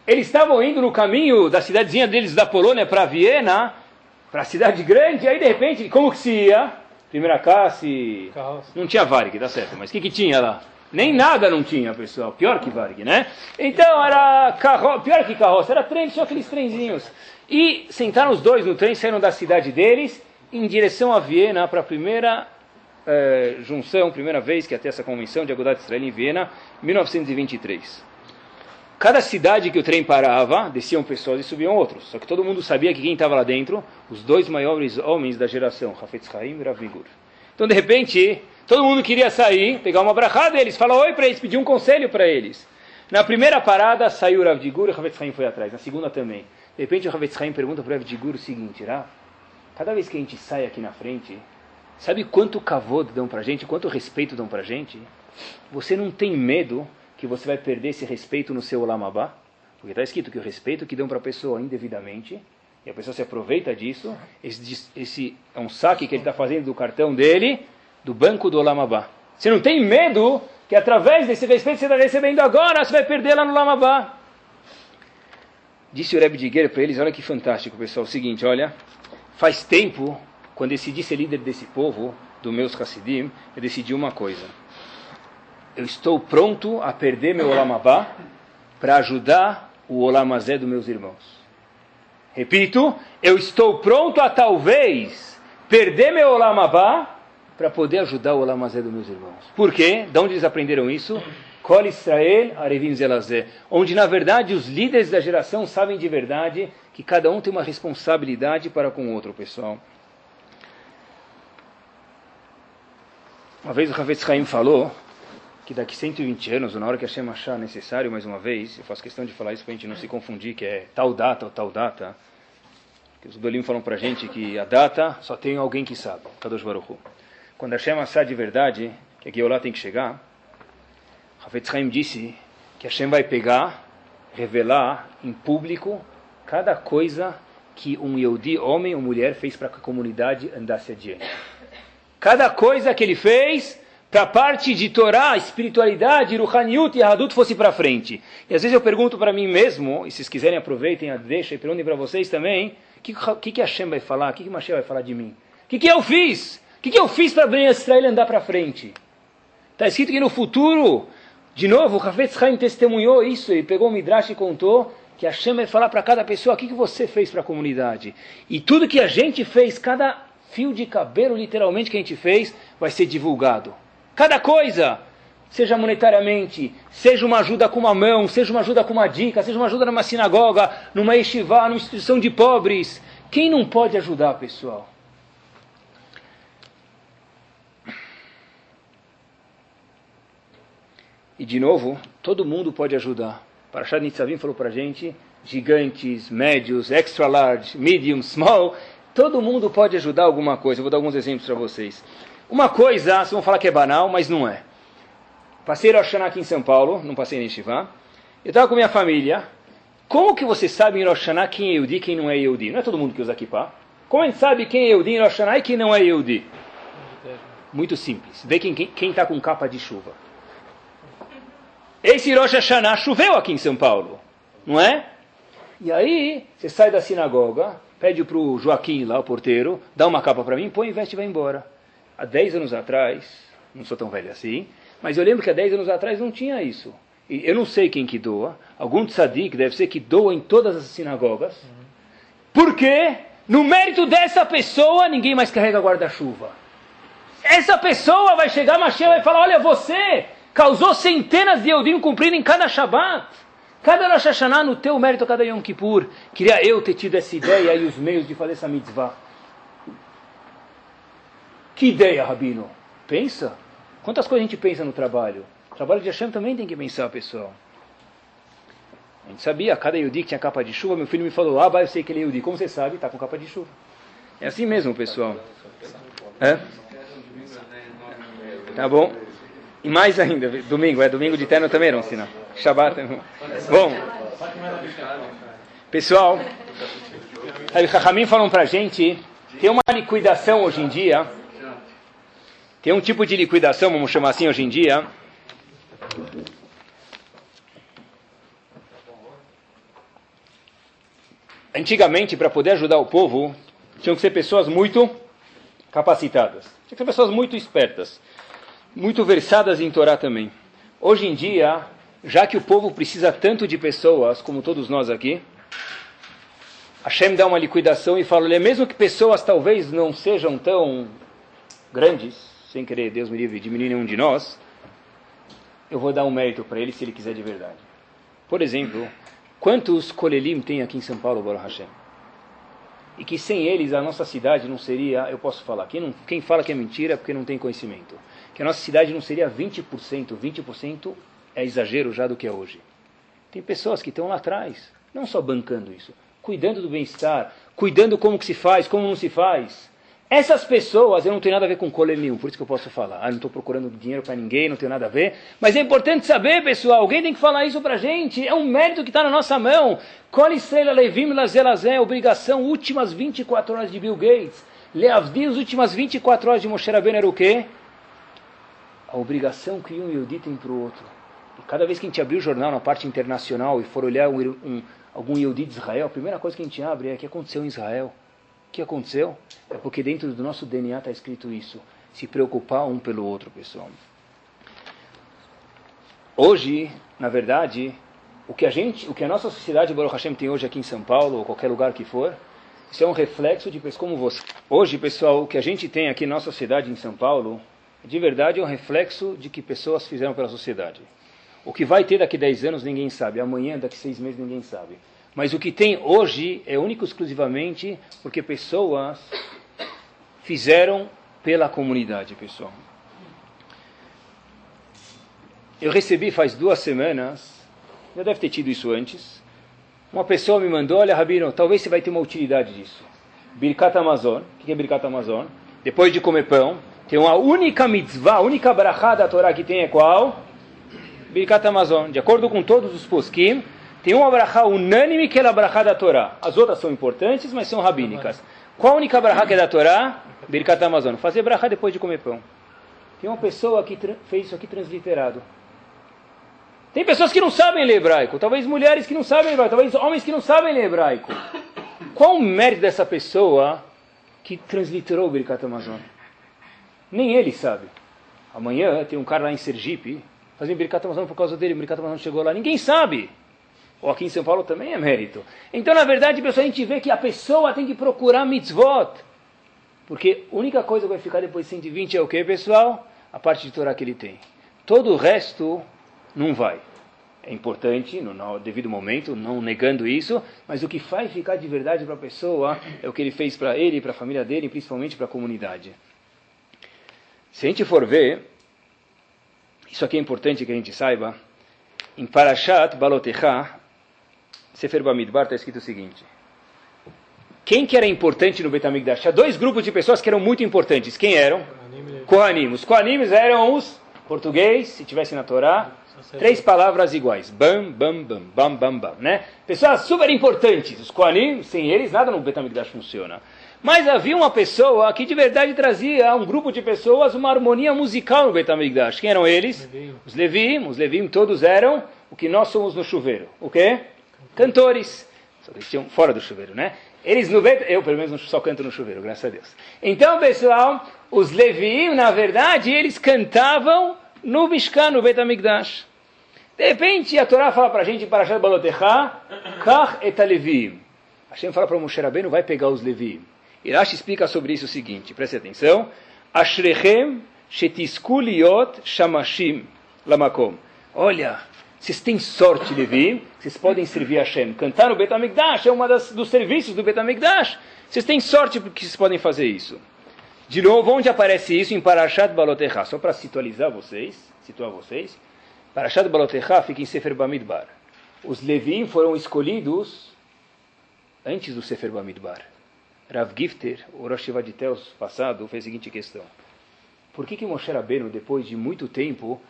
eles estavam indo no caminho da cidadezinha deles da Polônia para Viena, para a cidade grande, e aí de repente, como que se ia? Primeira classe. Carroça. Não tinha Varig, dá certo, mas o que, que tinha lá? Nem nada não tinha, pessoal. Pior que Varig, né? Então era carro... pior que carroça, era trem, tinha aqueles trenzinhos. E sentaram os dois no trem, saíram da cidade deles, em direção a Viena, para a primeira eh, junção, primeira vez que até essa convenção de Agudat Israel em Viena, 1923. Cada cidade que o trem parava, desciam pessoas e subiam outros. Só que todo mundo sabia que quem estava lá dentro, os dois maiores homens da geração, Hafetz Haim e Rav Então, de repente, todo mundo queria sair, pegar uma brachada deles, falar oi para eles, pedir um conselho para eles. Na primeira parada, saiu Rav Digur e Hafetz Haim foi atrás. Na segunda também. De repente, o Hafetz Haim pergunta para o Rav Digur o seguinte, Rav, cada vez que a gente sai aqui na frente, sabe quanto cavod dão para gente, quanto respeito dão para gente? Você não tem medo que você vai perder esse respeito no seu Olamabá? Porque está escrito que o respeito que dão para a pessoa indevidamente, e a pessoa se aproveita disso, esse, esse é um saque que ele está fazendo do cartão dele, do banco do Olamabá. Você não tem medo que através desse respeito que você está recebendo agora, você vai perder lá no Olamabá? Disse o Rebbe de para eles, olha que fantástico, pessoal, o seguinte, olha, faz tempo, quando decidi ser líder desse povo, do meus Hassidim, eu decidi uma coisa eu estou pronto a perder meu Olamabá para ajudar o Olamazé dos meus irmãos. Repito, eu estou pronto a talvez perder meu Olamabá para poder ajudar o Olamazé dos meus irmãos. Por quê? De onde eles aprenderam isso? Kol Israel Arevim Zelazé. Onde, na verdade, os líderes da geração sabem de verdade que cada um tem uma responsabilidade para com o outro, pessoal. Uma vez o Havetz Haim falou que daqui 120 anos, ou na hora que Hashem achar necessário, mais uma vez, eu faço questão de falar isso para a gente não se confundir, que é tal data ou tal data, que os Dolim falam para a gente que a data só tem alguém que sabe, Kadosh Baruch Hu. Quando Hashem achar de verdade, que a Geulah tem que chegar, Hafetz Haim disse que Hashem vai pegar, revelar em público cada coisa que um Yehudi, homem ou mulher, fez para que a comunidade andasse adiante. Cada coisa que ele fez para a parte de Torá, espiritualidade, Ruhaniut e Hadut fosse para frente. E às vezes eu pergunto para mim mesmo, e se vocês quiserem aproveitem, deixa e perguntem para vocês também, o que, que, que Hashem vai falar? O que, que Mashiach vai falar de mim? O que, que eu fiz? O que, que eu fiz para Ben Israel andar para frente? Está escrito que no futuro, de novo, o Hafetz Haim testemunhou isso, ele pegou o Midrash e contou que Hashem vai falar para cada pessoa o que, que você fez para a comunidade. E tudo que a gente fez, cada fio de cabelo literalmente que a gente fez, vai ser divulgado. Cada coisa, seja monetariamente, seja uma ajuda com uma mão, seja uma ajuda com uma dica, seja uma ajuda numa sinagoga, numa estivá, numa instituição de pobres. Quem não pode ajudar, pessoal? E de novo, todo mundo pode ajudar. Parashat Nitzavim falou para gente, gigantes, médios, extra large, medium, small, todo mundo pode ajudar alguma coisa. Eu vou dar alguns exemplos para vocês. Uma coisa, vocês vão falar que é banal, mas não é. Passei Rosh aqui em São Paulo, não passei em Shivá. Eu estava com minha família. Como que você sabe em Rosh quem é Yehudi e quem não é Yehudi? Não é todo mundo que usa kippah. Como a gente sabe quem é Yehudi em Rosh e quem não é Yehudi? Muito simples. Vê quem está com capa de chuva. Esse Rosh Hashanah choveu aqui em São Paulo, não é? E aí, você sai da sinagoga, pede para o Joaquim lá, o porteiro, dá uma capa para mim, põe, veste e vai embora há 10 anos atrás, não sou tão velho assim, mas eu lembro que há 10 anos atrás não tinha isso. E eu não sei quem que doa, algum tzadik deve ser que doa em todas as sinagogas, porque no mérito dessa pessoa ninguém mais carrega guarda-chuva. Essa pessoa vai chegar, Mashiach vai falar, olha, você causou centenas de Eudim cumprindo em cada Shabbat. Cada Rosh Hashanah no teu mérito, cada Yom Kippur. Queria eu ter tido essa ideia e os meios de fazer essa mitzvah. Que ideia, Rabino? Pensa. Quantas coisas a gente pensa no trabalho? O trabalho de Hashem também tem que pensar, pessoal. A gente sabia, cada Yudi que tinha capa de chuva, meu filho me falou, ah, eu sei que ele é Yudi. Como você sabe, está com capa de chuva. É assim mesmo, pessoal. É? Tá bom. E mais ainda, domingo, é domingo de terno também, não sinal. Shabbat. Bom, pessoal, os Chachamim falam pra gente, tem uma liquidação hoje em dia, tem um tipo de liquidação, vamos chamar assim hoje em dia, Antigamente, para poder ajudar o povo, tinham que ser pessoas muito capacitadas. Tinham que ser pessoas muito espertas muito versadas em Torá também. Hoje em dia, já que o povo precisa tanto de pessoas, como todos nós aqui, Hashem dá uma liquidação e fala, mesmo que pessoas talvez não sejam tão grandes, sem querer, Deus me livre, diminuir nenhum de nós, eu vou dar um mérito para ele se ele quiser de verdade. Por exemplo, quantos Kolelim tem aqui em São Paulo, Baruch Hashem? E que sem eles a nossa cidade não seria, eu posso falar, quem, não, quem fala que é mentira é porque não tem conhecimento que a nossa cidade não seria 20%, 20% é exagero já do que é hoje. Tem pessoas que estão lá atrás, não só bancando isso, cuidando do bem-estar, cuidando como que se faz, como não se faz. Essas pessoas, eu não tenho nada a ver com cole nenhum, por isso que eu posso falar. Ah, não estou procurando dinheiro para ninguém, não tenho nada a ver. Mas é importante saber, pessoal, alguém tem que falar isso para a gente. É um mérito que está na nossa mão. Cole estrela levim lazelazé, obrigação, últimas 24 horas de Bill Gates. Leavdi, as últimas 24 horas de Moshe Rabbeinu era o quê? a obrigação que um Yehudi tem para o outro. E cada vez que a gente abrir o jornal na parte internacional e for olhar um, um, algum Yehudi de Israel, a primeira coisa que a gente abre é o que aconteceu em Israel. Que aconteceu? É porque dentro do nosso DNA está escrito isso. Se preocupar um pelo outro, pessoal. Hoje, na verdade, o que a gente, o que a nossa sociedade Baruch Hashem tem hoje aqui em São Paulo ou qualquer lugar que for, isso é um reflexo de pessoas como você. Hoje, pessoal, o que a gente tem aqui na nossa cidade em São Paulo de verdade é um reflexo de que pessoas fizeram pela sociedade. O que vai ter daqui a 10 anos ninguém sabe, amanhã, daqui a 6 meses ninguém sabe. Mas o que tem hoje é único exclusivamente porque pessoas fizeram pela comunidade, pessoal. Eu recebi faz duas semanas, já deve ter tido isso antes, uma pessoa me mandou, olha Rabino, talvez você vai ter uma utilidade disso. Birkat Amazon, o que é Birkat Amazon? Depois de comer pão, tem uma única mitzvah, a única brachá da Torá que tem é qual? Birkat Amazon. De acordo com todos os poskim, tem uma brachá unânime que é a brachá da Torá. As outras são importantes, mas são rabínicas. Qual a única brachá que é da Torá? Birkat Amazon. Fazer brachá depois de comer pão. Tem uma pessoa que fez isso aqui transliterado. Tem pessoas que não sabem ler hebraico, talvez mulheres que não sabem ler hebraico, talvez homens que não sabem ler hebraico. Qual o mérito dessa pessoa que transliterou o Birkat Amazon? Nem ele sabe. Amanhã tem um cara lá em Sergipe fazendo Birkat Amazon por causa dele, o Birkat Amazon chegou lá. Ninguém sabe. Ou aqui em São Paulo também é mérito. Então, na verdade, pessoal, a gente vê que a pessoa tem que procurar mitzvot. Porque a única coisa que vai ficar depois de 120 é o que, pessoal? A parte de Torá que ele tem. Todo o resto não vai. É importante, no, devido momento, não negando isso, mas o que faz ficar de verdade para a pessoa é o que ele fez para ele, para a família dele, e principalmente para a comunidade. Se a gente for ver, isso aqui é importante que a gente saiba, em Parashat Balotecha, Sefer Bamidbar, está escrito o seguinte. Quem que era importante no Betamigdash? Tinha dois grupos de pessoas que eram muito importantes. Quem eram? Kohanim. Os Kohanim eram os português, se tivesse na Torá, três palavras iguais. Bam, bam, bam, bam, bam, bam. Né? Pessoas super importantes. Os Kohanim, sem eles, nada no Betamigdash funciona. Mas havia uma pessoa que de verdade trazia, um grupo de pessoas, uma harmonia musical no Betamigdash. Quem eram eles? Os Levim. Os Levim todos eram o que nós somos no chuveiro. O quê? Cantores. Só que eles tinham fora do chuveiro, né? Eles no Bet... Eu, pelo menos, só canto no chuveiro, graças a Deus. Então, pessoal, os Levim, na verdade, eles cantavam no Mishkan, no Betamigdash. De repente, a Torá fala para a gente, para Shat Balotecha, Kach et Levim. Hashem fala para Moshe Rabbeinu, vai pegar os Levim. Irashi explica sobre isso o seguinte, preste atenção. Ashrechem shetiskuliot shamashim lamakom. Olha, vocês têm sorte, Levi, vocês podem servir a Hashem. Cantar no Betamigdash é um dos serviços do Betamigdash. Vocês têm sorte porque vocês podem fazer isso. De novo, onde aparece isso? Em Parashat Balotecha. Só para situalizar vocês, situar vocês. Parashat Balotecha fica em Sefer Bamidbar. Os Levim foram escolhidos antes do Sefer Bamidbar. Rav Gifter, o Rosh Tel passado, fez a seguinte questão. Por que que Moshe Rabbeinu, depois de muito tempo,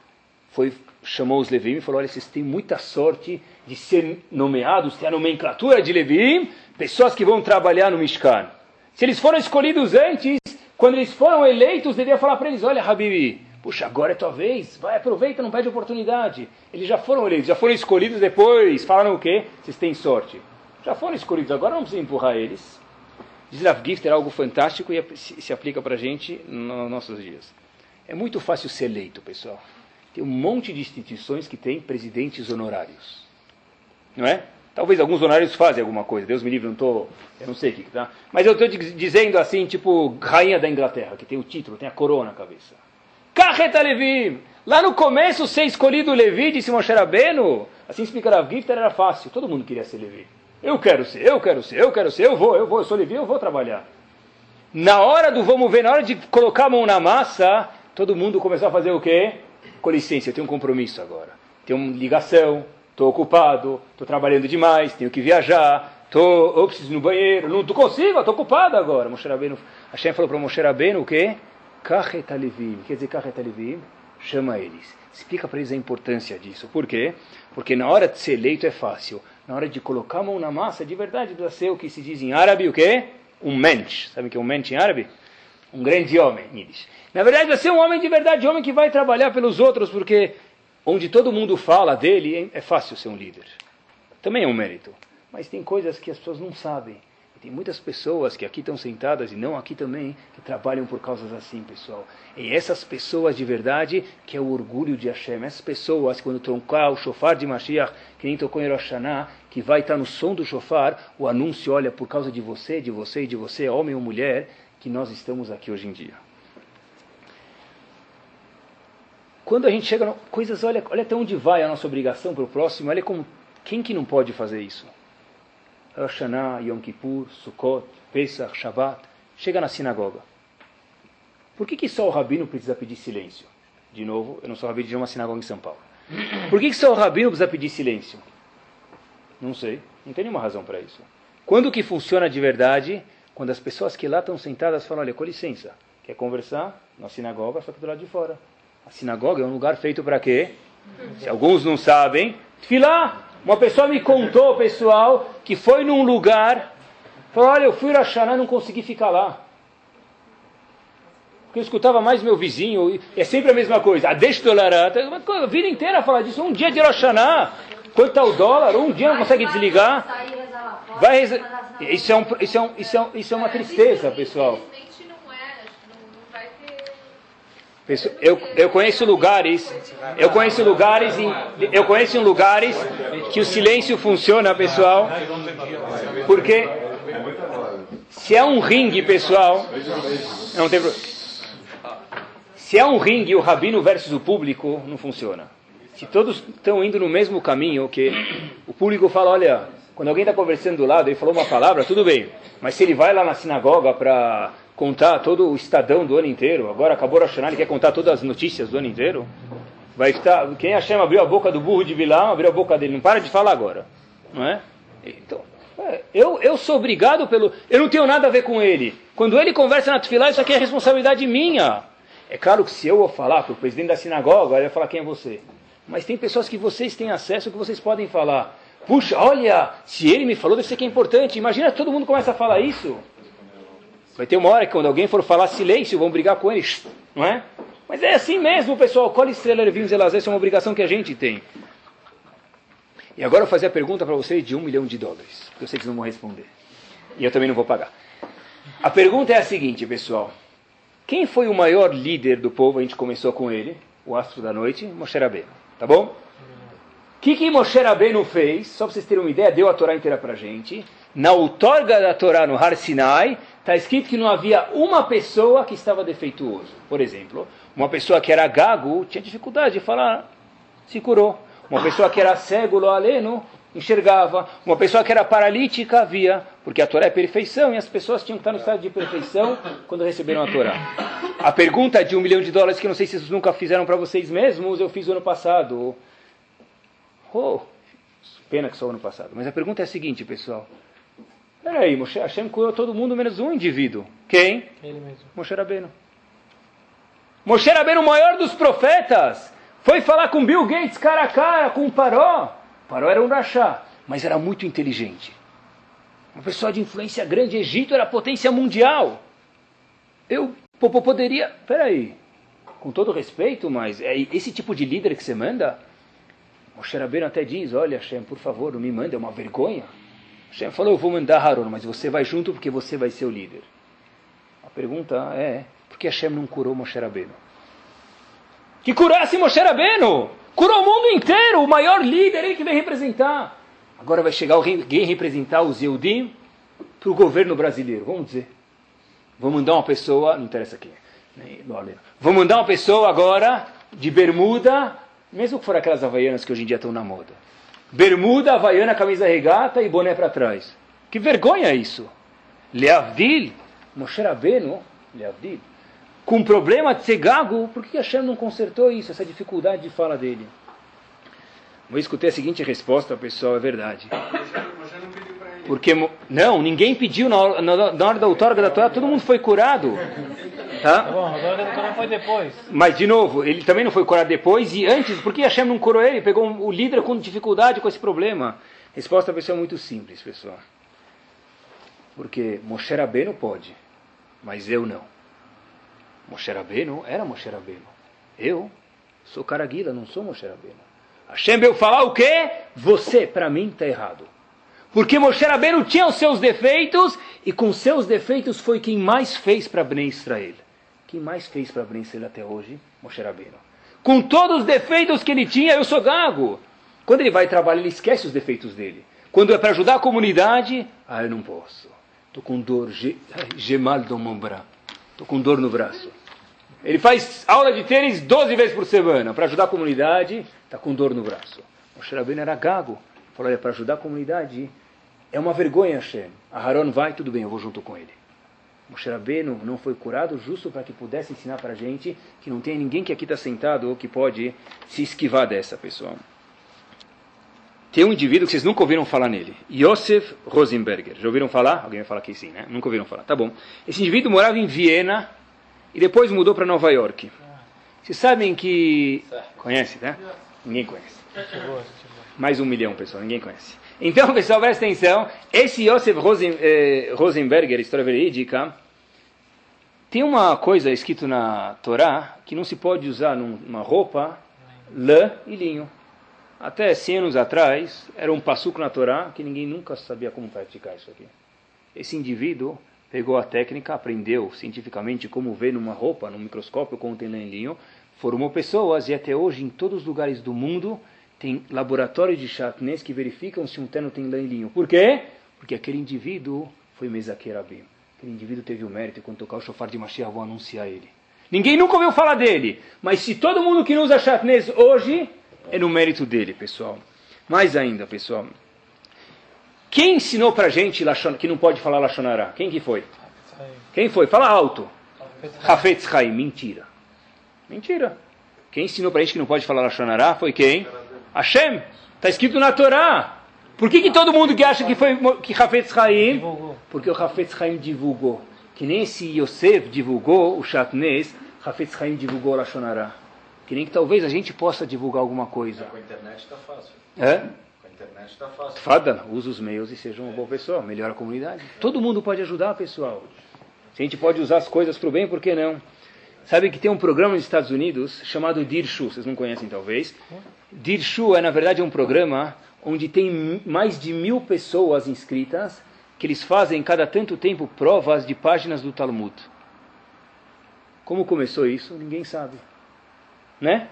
foi chamou os Levim e falou, olha, vocês têm muita sorte de ser nomeados, ter a nomenclatura de Levim, pessoas que vão trabalhar no Mishkan. Se eles foram escolhidos antes, quando eles foram eleitos, devia falar para eles, olha, Habibi, puxa, agora é tua vez, vai, aproveita, não perde oportunidade. Eles já foram eleitos, já foram escolhidos depois, falaram o quê? Vocês têm sorte. Já foram escolhidos, agora não precisa empurrar eles. Diz Rav Gift era algo fantástico e se aplica para a gente nos nossos dias. É muito fácil ser eleito, pessoal. Tem um monte de instituições que têm presidentes honorários. Não é? Talvez alguns honorários fazem alguma coisa. Deus me livre, não estou. Eu não sei o que, tá? Mas eu estou dizendo assim, tipo, rainha da Inglaterra, que tem o título, tem a coroa na cabeça. Carreta Levi! Lá no começo, ser escolhido Levi, disse Moshe Rabbeinu. Assim explica Rav Gifter, era fácil. Todo mundo queria ser Levi. Eu quero ser, eu quero ser, eu quero ser, eu vou, eu vou, eu sou Levi, eu vou trabalhar. Na hora do vamos ver, na hora de colocar a mão na massa, todo mundo começou a fazer o quê? Com licença, eu tenho um compromisso agora. Tenho uma ligação, estou ocupado, estou trabalhando demais, tenho que viajar, tô, eu preciso ir no banheiro, não tô consigo, estou ocupado agora. Moshe Rabbeinu, Hashem falou para Moshe Rabbeinu o quê? Kachetalivim. Quer dizer Kachetalivim? Chama eles. Explica para eles a importância disso. Por quê? Porque na hora de ser eleito é fácil. Na hora de colocar a mão na massa, de verdade, precisa ser o que se diz em árabe, o quê? Um mensch. Sabe o que é um mensch em árabe? Um grande homem, Yiddish. Na verdade, vai ser um homem de verdade, um homem que vai trabalhar pelos outros, porque onde todo mundo fala dele, é fácil ser um líder. Também é um mérito. Mas tem coisas que as pessoas não sabem. Tem muitas pessoas que aqui estão sentadas e não aqui também, que trabalham por causas assim, pessoal. E essas pessoas de verdade, que é o orgulho de Hashem. Essas pessoas, quando troncar o shofar de Mashiach, que nem tocou em Rosh que vai estar no som do shofar, o anúncio, olha, por causa de você, de você e de você, homem ou mulher, que nós estamos aqui hoje em dia. Quando a gente chega, no, coisas, olha, olha até onde vai a nossa obrigação para o próximo, olha como, quem que não pode fazer isso? Hashanah, Yom Kippur, Sukkot, Pesach, Shabbat, chega na sinagoga. Por que, que só o rabino precisa pedir silêncio? De novo, eu não sou rabino de uma sinagoga em São Paulo. Por que, que só o rabino precisa pedir silêncio? Não sei, não tem nenhuma razão para isso. Quando que funciona de verdade? Quando as pessoas que lá estão sentadas falam, olha, com licença, quer conversar? Na sinagoga, só que do lado de fora. A sinagoga é um lugar feito para quê? Se alguns não sabem, Tfilá. Uma pessoa me contou, pessoal, que foi num lugar, falou, olha, eu fui Rashaná e não consegui ficar lá. Porque eu escutava mais meu vizinho, é sempre a mesma coisa. A deixa a vida inteira falar disso. Um dia de Rashaná, quanto está o dólar, um dia não consegue desligar. Vai, isso, é um, isso, é um, isso, é um, isso é uma tristeza, pessoal. Eu, eu conheço lugares, eu conheço lugares, em, eu conheço lugares que o silêncio funciona, pessoal, porque se é um ringue, pessoal, não tem Se é um ringue, o rabino versus o público, não funciona. Se todos estão indo no mesmo caminho, que o público fala, olha, quando alguém está conversando do lado e falou uma palavra, tudo bem. Mas se ele vai lá na sinagoga para contar todo o estadão do ano inteiro, agora acabou a Rosh ele quer contar todas as notícias do ano inteiro, vai estar, quem Hashem abriu a boca do burro de Bilão, abriu a boca dele, não para de falar agora, não é? Então, é, eu, eu sou obrigado pelo, eu não tenho nada a ver com ele. Quando ele conversa na Tufilá, isso aqui é responsabilidade minha. É claro que se eu vou falar para o presidente da sinagoga, ele vai falar quem é você. Mas tem pessoas que vocês têm acesso que vocês podem falar. Puxa, olha, se ele me falou, deve ser que é importante. Imagina que todo mundo começa a falar isso. Vai ter uma hora que quando alguém for falar silêncio, vão brigar com ele, não é? Mas é assim mesmo, pessoal. Colhe estrela, vinhos e lazer, isso é uma obrigação que a gente tem. E agora eu vou fazer a pergunta para vocês de um milhão de dólares. Eu sei que vocês não vão responder. E eu também não vou pagar. A pergunta é a seguinte, pessoal. Quem foi o maior líder do povo? A gente começou com ele, o astro da noite, Moshe Rabbeinu. Tá bom? Que, que Moshe Rabbeinu fez? Só para vocês terem uma ideia, deu a Torá inteira para a gente. Na outorga da Torá no Har Sinai, está escrito que não havia uma pessoa que estava defeituoso. Por exemplo, uma pessoa que era gago tinha dificuldade de falar, se curou. Uma pessoa que era cego, aleno, enxergava. Uma pessoa que era paralítica, via. Porque a Torá é perfeição e as pessoas tinham que estar no estado de perfeição quando receberam a Torá. A pergunta de um milhão de dólares que não sei se vocês nunca fizeram para vocês mesmos, eu fiz no ano passado. Oh, pena que só ano passado. Mas a pergunta é a seguinte, pessoal. Peraí, Moshe Hashem curou todo mundo menos um indivíduo. Quem? Ele mesmo. Moshe Rabbeinu. Moshe Rabbeinu, o maior dos profetas, Foi falar com Bill Gates cara a cara, com o Paró. Paró era um rachá, mas era muito inteligente. Uma pessoa de influência grande. Egito era potência mundial. Eu poderia... Peraí. Com todo respeito, mas é esse tipo de líder que você manda? Moshe Rabbeinu até diz, olha Hashem, por favor, não me manda, é uma vergonha. Hashem falou, eu vou mandar Haron, mas você vai junto porque você vai ser o líder. A pergunta é, por que Hashem não curou Moshe Rabbeinu? Que curasse Moshe Rabbeinu! Curou o mundo inteiro, o maior líder, ele que vem representar. Agora vai chegar alguém representar os Yehudim para o governo brasileiro, vamos dizer. Vou mandar uma pessoa, não interessa quem, vou mandar uma pessoa agora de bermuda mesmo que for aquelas havaianas que hoje em dia estão na moda. Bermuda, havaiana, camisa regata e boné para trás. Que vergonha isso! Leavdil, Moshe Rabbeinu, Leavdil, com problema de ser gago, por que Hashem não consertou isso, essa dificuldade de fala dele? Eu escutei a seguinte resposta, pessoal, é verdade. Porque, não, ninguém pediu na hora, na hora da outorga da Torá, todo mundo foi curado. Tá? tá bom, agora foi depois. Mas, de novo, ele também não foi curado depois e antes, por que Hashem não curou ele? Pegou o líder com dificuldade com esse problema. Resposta pessoa é muito simples, pessoal. Porque Moshe Rabbeinu pode, mas eu não. Moshe Rabbeinu era Moshe Rabbeinu. Eu sou Caraguila, não sou Moshe Rabbeinu. Hashem veio falar o quê? Você, para mim, está errado. Porque Moshe Rabbeinu tinha os seus defeitos e com seus defeitos foi quem mais fez para Bnei Israel. Quem mais fez para vencer até hoje? Moshe Rabbeinu. Com todos os defeitos que ele tinha, eu sou gago. Quando ele vai trabalhar, ele esquece os defeitos dele. Quando é para ajudar a comunidade, ah, eu não posso. Estou com dor, gemal do mombra. Estou com dor no braço. Ele faz aula de tênis 12 vezes por semana. Para ajudar a comunidade, está com dor no braço. Moshe Rabbeinu era gago. Falou, olha, para ajudar a comunidade, é uma vergonha, Hashem. Aharon vai, tudo bem, eu vou junto com ele. Moshe Rabbeinu não foi curado justo para que pudesse ensinar para a gente que não tem ninguém que aqui está sentado ou que pode se esquivar dessa, pessoal. Tem um indivíduo que vocês nunca ouviram falar nele, Yosef Rosenberger. Já ouviram falar? Alguém vai falar que sim, né? Nunca ouviram falar. Tá bom. Esse indivíduo morava em Viena e depois mudou para Nova York. Vocês sabem que... Conhece, né? Ninguém conhece. Mais um milhão, pessoal. Ninguém conhece. Então, pessoal, presta atenção. Esse Yosef Rosen, eh, Rosenberger, história verídica, tem uma coisa escrito na Torá que não se pode usar numa roupa lã e linho. Até 100 anos atrás, era um passuco na Torá que ninguém nunca sabia como praticar isso aqui. Esse indivíduo pegou a técnica, aprendeu cientificamente como ver numa roupa, num microscópio, como tem lã e linho, formou pessoas e até hoje em todos os lugares do mundo tem laboratórios de chatnês que verificam se um terno tem lã e linho. Por quê? Porque aquele indivíduo foi Mesaquerabim. Aquele indivíduo teve o mérito, e quando tocar o chofar de Mashiach, vou anunciar ele. Ninguém nunca ouviu falar dele. Mas se todo mundo que não usa chatnez hoje, é no mérito dele, pessoal. Mais ainda, pessoal. Quem ensinou pra gente que não pode falar Lachonará? Quem que foi? Quem foi? Fala alto. Hafetz Haim. Mentira. Mentira. Quem ensinou pra gente que não pode falar Lachonará foi quem? Hashem. Está escrito na Torá. Por que, que todo mundo que acha que foi que Hafetz Haim? Porque o Hafetz Haim divulgou. Que nem esse Yosef divulgou o Shatnez, Hafetz Haim divulgou o Lashonará. Que nem que talvez a gente possa divulgar alguma coisa. Com a internet está fácil. É? Com a internet está fácil. Fada, usa os meios e seja uma boa pessoa, melhora a comunidade. Todo mundo pode ajudar, pessoal. Se a gente pode usar as coisas para o bem, por que não? Sabe que tem um programa nos Estados Unidos chamado Dirshu, vocês não conhecem talvez. Dirshu é, na verdade, um programa onde tem mais de mil pessoas inscritas, que eles fazem cada tanto tempo provas de páginas do Talmud. Como começou isso? Ninguém sabe. Né?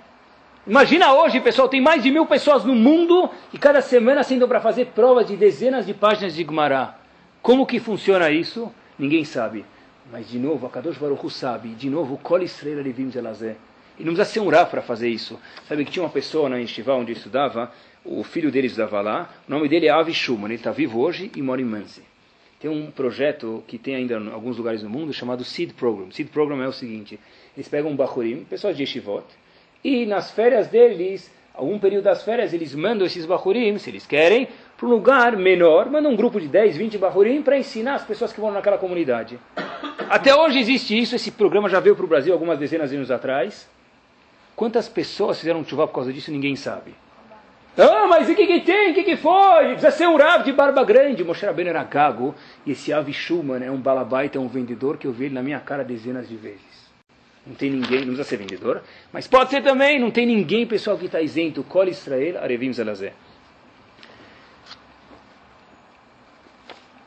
Imagina hoje, pessoal, tem mais de mil pessoas no mundo e cada semana sendo para fazer provas de dezenas de páginas de Gemara. Como que funciona isso? Ninguém sabe. Mas de novo, a Kadosh Baruch Hu sabe. De novo, Kol Israel Levim Zelazé. E não precisa ser um Rá para fazer isso. Sabe que tinha uma pessoa na Estival onde estudava, o filho dele estudava lá, o nome dele é Avi Schumann, ele está vivo hoje e mora em Manzi. Tem um projeto que tem ainda em alguns lugares do mundo chamado Seed Program. Seed Program é o seguinte, eles pegam um Bahurim, pessoas de Yeshivot, e nas férias deles, algum período das férias, eles mandam esses Bahurim, se eles querem, para um lugar menor, mandam um grupo de 10, 20 Bahurim para ensinar as pessoas que vão naquela comunidade. Até hoje existe isso, esse programa já veio para o Brasil algumas dezenas de anos atrás. Quantas pessoas fizeram chuva por causa disso, ninguém sabe. Ah, mas o que, que tem? O que, que foi? Precisa ser um Rav de barba grande. Moshe Rabbeinu era gago. E esse Avi Schumann é um balabaita, é um vendedor que eu vi ele na minha cara dezenas de vezes. Não tem ninguém, não precisa ser vendedor. Mas pode ser também, não tem ninguém, pessoal, que está isento. Kol Israel, Arevim Zelazé.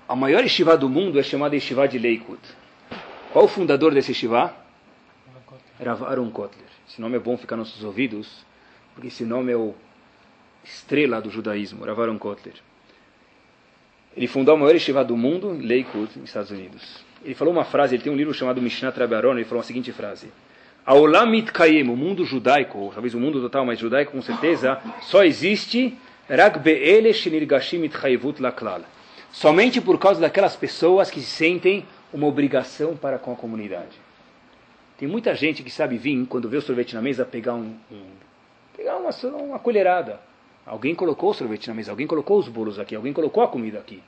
A maior estivá do mundo é chamada estivá de Leikut. Qual o fundador desse estivá? Rav Aaron Kotler. Esse nome é bom ficar nos nossos ouvidos, porque esse nome é o estrela do judaísmo, Rav Aaron Kotler. Ele fundou a maior estivá do mundo, Lakewood, nos Estados Unidos. Ele falou uma frase, ele tem um livro chamado Mishnah Trabaron, ele falou a seguinte frase. Aolamit Kayem, o mundo judaico, ou talvez o mundo total, mas judaico com certeza, só existe. Somente por causa daquelas pessoas que se sentem uma obrigação para com a comunidade. Tem muita gente que sabe vir, quando vê o sorvete na mesa, pegar, um, um pegar uma, uma colherada. Alguém colocou o sorvete na mesa, alguém colocou os bolos aqui, alguém colocou a comida aqui.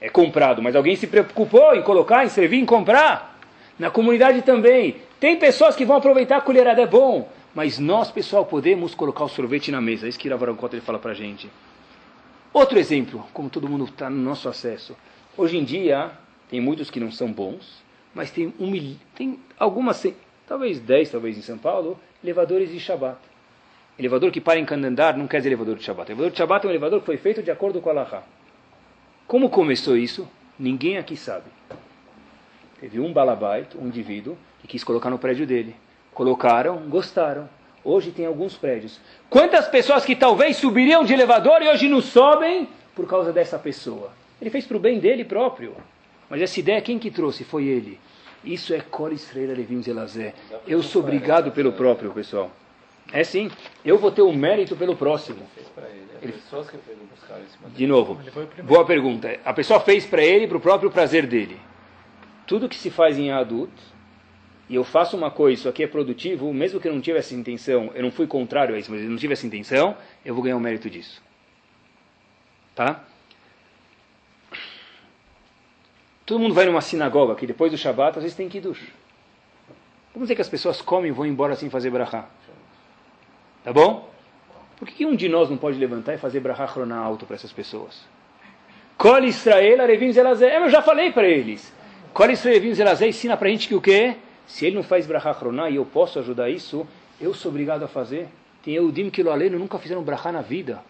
É comprado, mas alguém se preocupou em colocar, em servir, em comprar. Na comunidade também. Tem pessoas que vão aproveitar a colherada, é bom. Mas nós, pessoal, podemos colocar o sorvete na mesa. É isso que Ravaroncota ele fala pra gente. Outro exemplo, como todo mundo está no nosso acesso. Hoje em dia, tem muitos que não são bons, mas tem, um, tem algumas, talvez 10, talvez em São Paulo, elevadores de Shabbat. Elevador que para em Candandar não quer dizer elevador de Shabbat. elevador de Shabbat é um elevador que foi feito de acordo com a Laha. Como começou isso? Ninguém aqui sabe. Teve um balabait, um indivíduo, que quis colocar no prédio dele. Colocaram, gostaram. Hoje tem alguns prédios. Quantas pessoas que talvez subiriam de elevador e hoje não sobem por causa dessa pessoa? Ele fez para o bem dele próprio. Mas essa ideia, quem que trouxe? Foi ele. Isso é Kol Israel Levim Zelazé. Eu sou obrigado pelo próprio, pessoal. É sim. Eu vou ter o um mérito pelo próximo. Ele... De novo, boa pergunta. A pessoa fez para ele, para o próprio prazer dele. Tudo que se faz em adulto, e eu faço uma coisa, isso aqui é produtivo, mesmo que eu não tivesse intenção, eu não fui contrário a isso, mas eu não tive essa intenção, eu vou ganhar o mérito disso. Tá? Todo mundo vai numa sinagoga que depois do Shabat, às vezes tem Kiddush. Vamos dizer que as pessoas comem e vão embora sem fazer brachá. Tá bom? Por que, um de nós não pode levantar e fazer brachá chroná alto para essas pessoas? Kol Israel Arevim Zelazé. Eu já falei para eles. Kol Israel Arevim Zelazé ensina para a gente que o quê? Se ele não faz brachá chroná e eu posso ajudar isso, eu sou obrigado a fazer. Tem Eudim lo nunca fizeram brachá na vida.